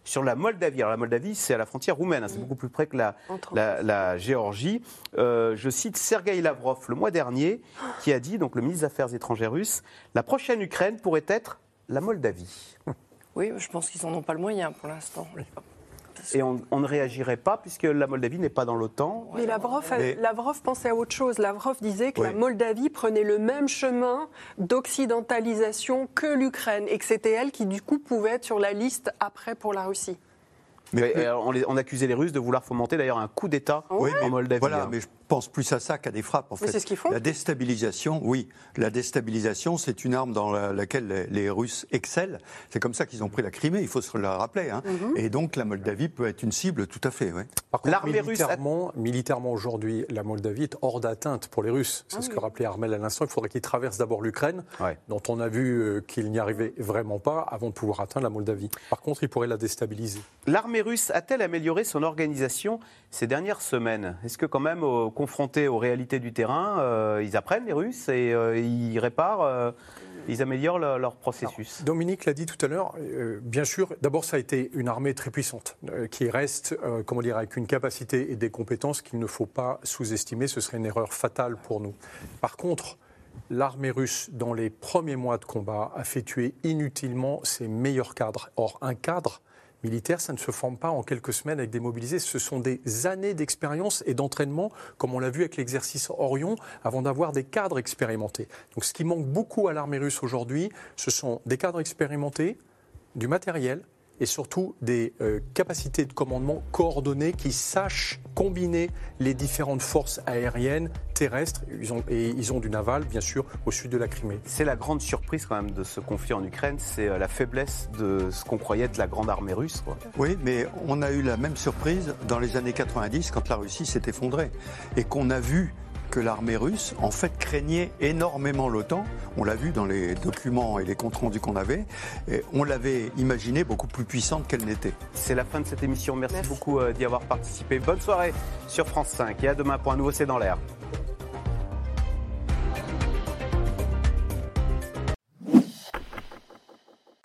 [SPEAKER 1] sur la Moldavie. Alors la Moldavie, c'est à la frontière roumaine, hein, c'est beaucoup plus près que la, la, Géorgie. Euh, je cite Sergei Lavrov le mois dernier, qui a dit, donc le ministre des Affaires étrangères russe, la prochaine Ukraine pourrait être la Moldavie.
[SPEAKER 3] Oui, je pense qu'ils n'en ont pas le moyen pour l'instant.
[SPEAKER 1] Et on, ne réagirait pas puisque la Moldavie n'est pas dans l'OTAN.
[SPEAKER 5] Mais Lavrov, pensait à autre chose. Lavrov disait que la Moldavie prenait le même chemin d'occidentalisation que l'Ukraine et que c'était elle qui, du coup, pouvait être sur la liste après pour la Russie.
[SPEAKER 1] Mais, on, accusait les Russes de vouloir fomenter d'ailleurs un coup d'État en Moldavie.
[SPEAKER 2] Voilà, hein. mais je pense plus à ça qu'à des frappes. En fait.
[SPEAKER 5] c'est ce qu'ils font.
[SPEAKER 2] La déstabilisation, oui. La déstabilisation, c'est une arme dans laquelle les, Russes excellent. C'est comme ça qu'ils ont pris la Crimée, il faut se le rappeler. Hein. Mhm. Et donc la Moldavie peut être une cible, tout à fait. Ouais.
[SPEAKER 4] Par contre, militairement, militairement aujourd'hui, la Moldavie est hors d'atteinte pour les Russes. C'est ah ce que rappelait Armel à l'instant. Il faudrait qu'ils traversent d'abord l'Ukraine, dont on a vu euh, qu'il n'y arrivait vraiment pas avant de pouvoir atteindre la Moldavie. Par contre, ils pourraient la déstabiliser.
[SPEAKER 1] L'armée russe a-t-elle amélioré son organisation ces dernières semaines? Est-ce que quand même, confrontés aux réalités du terrain, euh, ils apprennent les Russes et euh, ils réparent euh, ils améliorent leur processus.
[SPEAKER 4] Dominique l'a dit tout à l'heure, bien sûr, d'abord ça a été une armée très puissante, qui reste, comment dire, avec une capacité et des compétences qu'il ne faut pas sous-estimer, ce serait une erreur fatale pour nous. Par contre, l'armée russe, dans les premiers mois de combat, a fait tuer inutilement ses meilleurs cadres. Or, un cadre, militaire, ça ne se forme pas en quelques semaines avec des mobilisés. Ce sont des années d'expérience et d'entraînement, comme on l'a vu avec l'exercice Orion, avant d'avoir des cadres expérimentés. Donc ce qui manque beaucoup à l'armée russe aujourd'hui, ce sont des cadres expérimentés, du matériel, et surtout des euh, capacités de commandement coordonnées qui sachent combiner les différentes forces aériennes, terrestres, ils ont, et ils ont du naval, bien sûr, au sud de la Crimée.
[SPEAKER 1] C'est la grande surprise quand même de ce conflit en Ukraine, c'est euh, la faiblesse de ce qu'on croyait être la grande armée russe.
[SPEAKER 2] Oui, mais on a eu la même surprise dans les années 90 quand la Russie s'est effondrée et qu'on a vu que l'armée russe, en fait, craignait énormément l'OTAN. On l'a vu dans les documents et les comptes rendus qu'on avait. Et on l'avait imaginée beaucoup plus puissante qu'elle n'était.
[SPEAKER 1] C'est la fin de cette émission. Merci, beaucoup euh, d'y avoir participé. Bonne soirée sur France 5 et à demain pour un nouveau C'est dans l'air.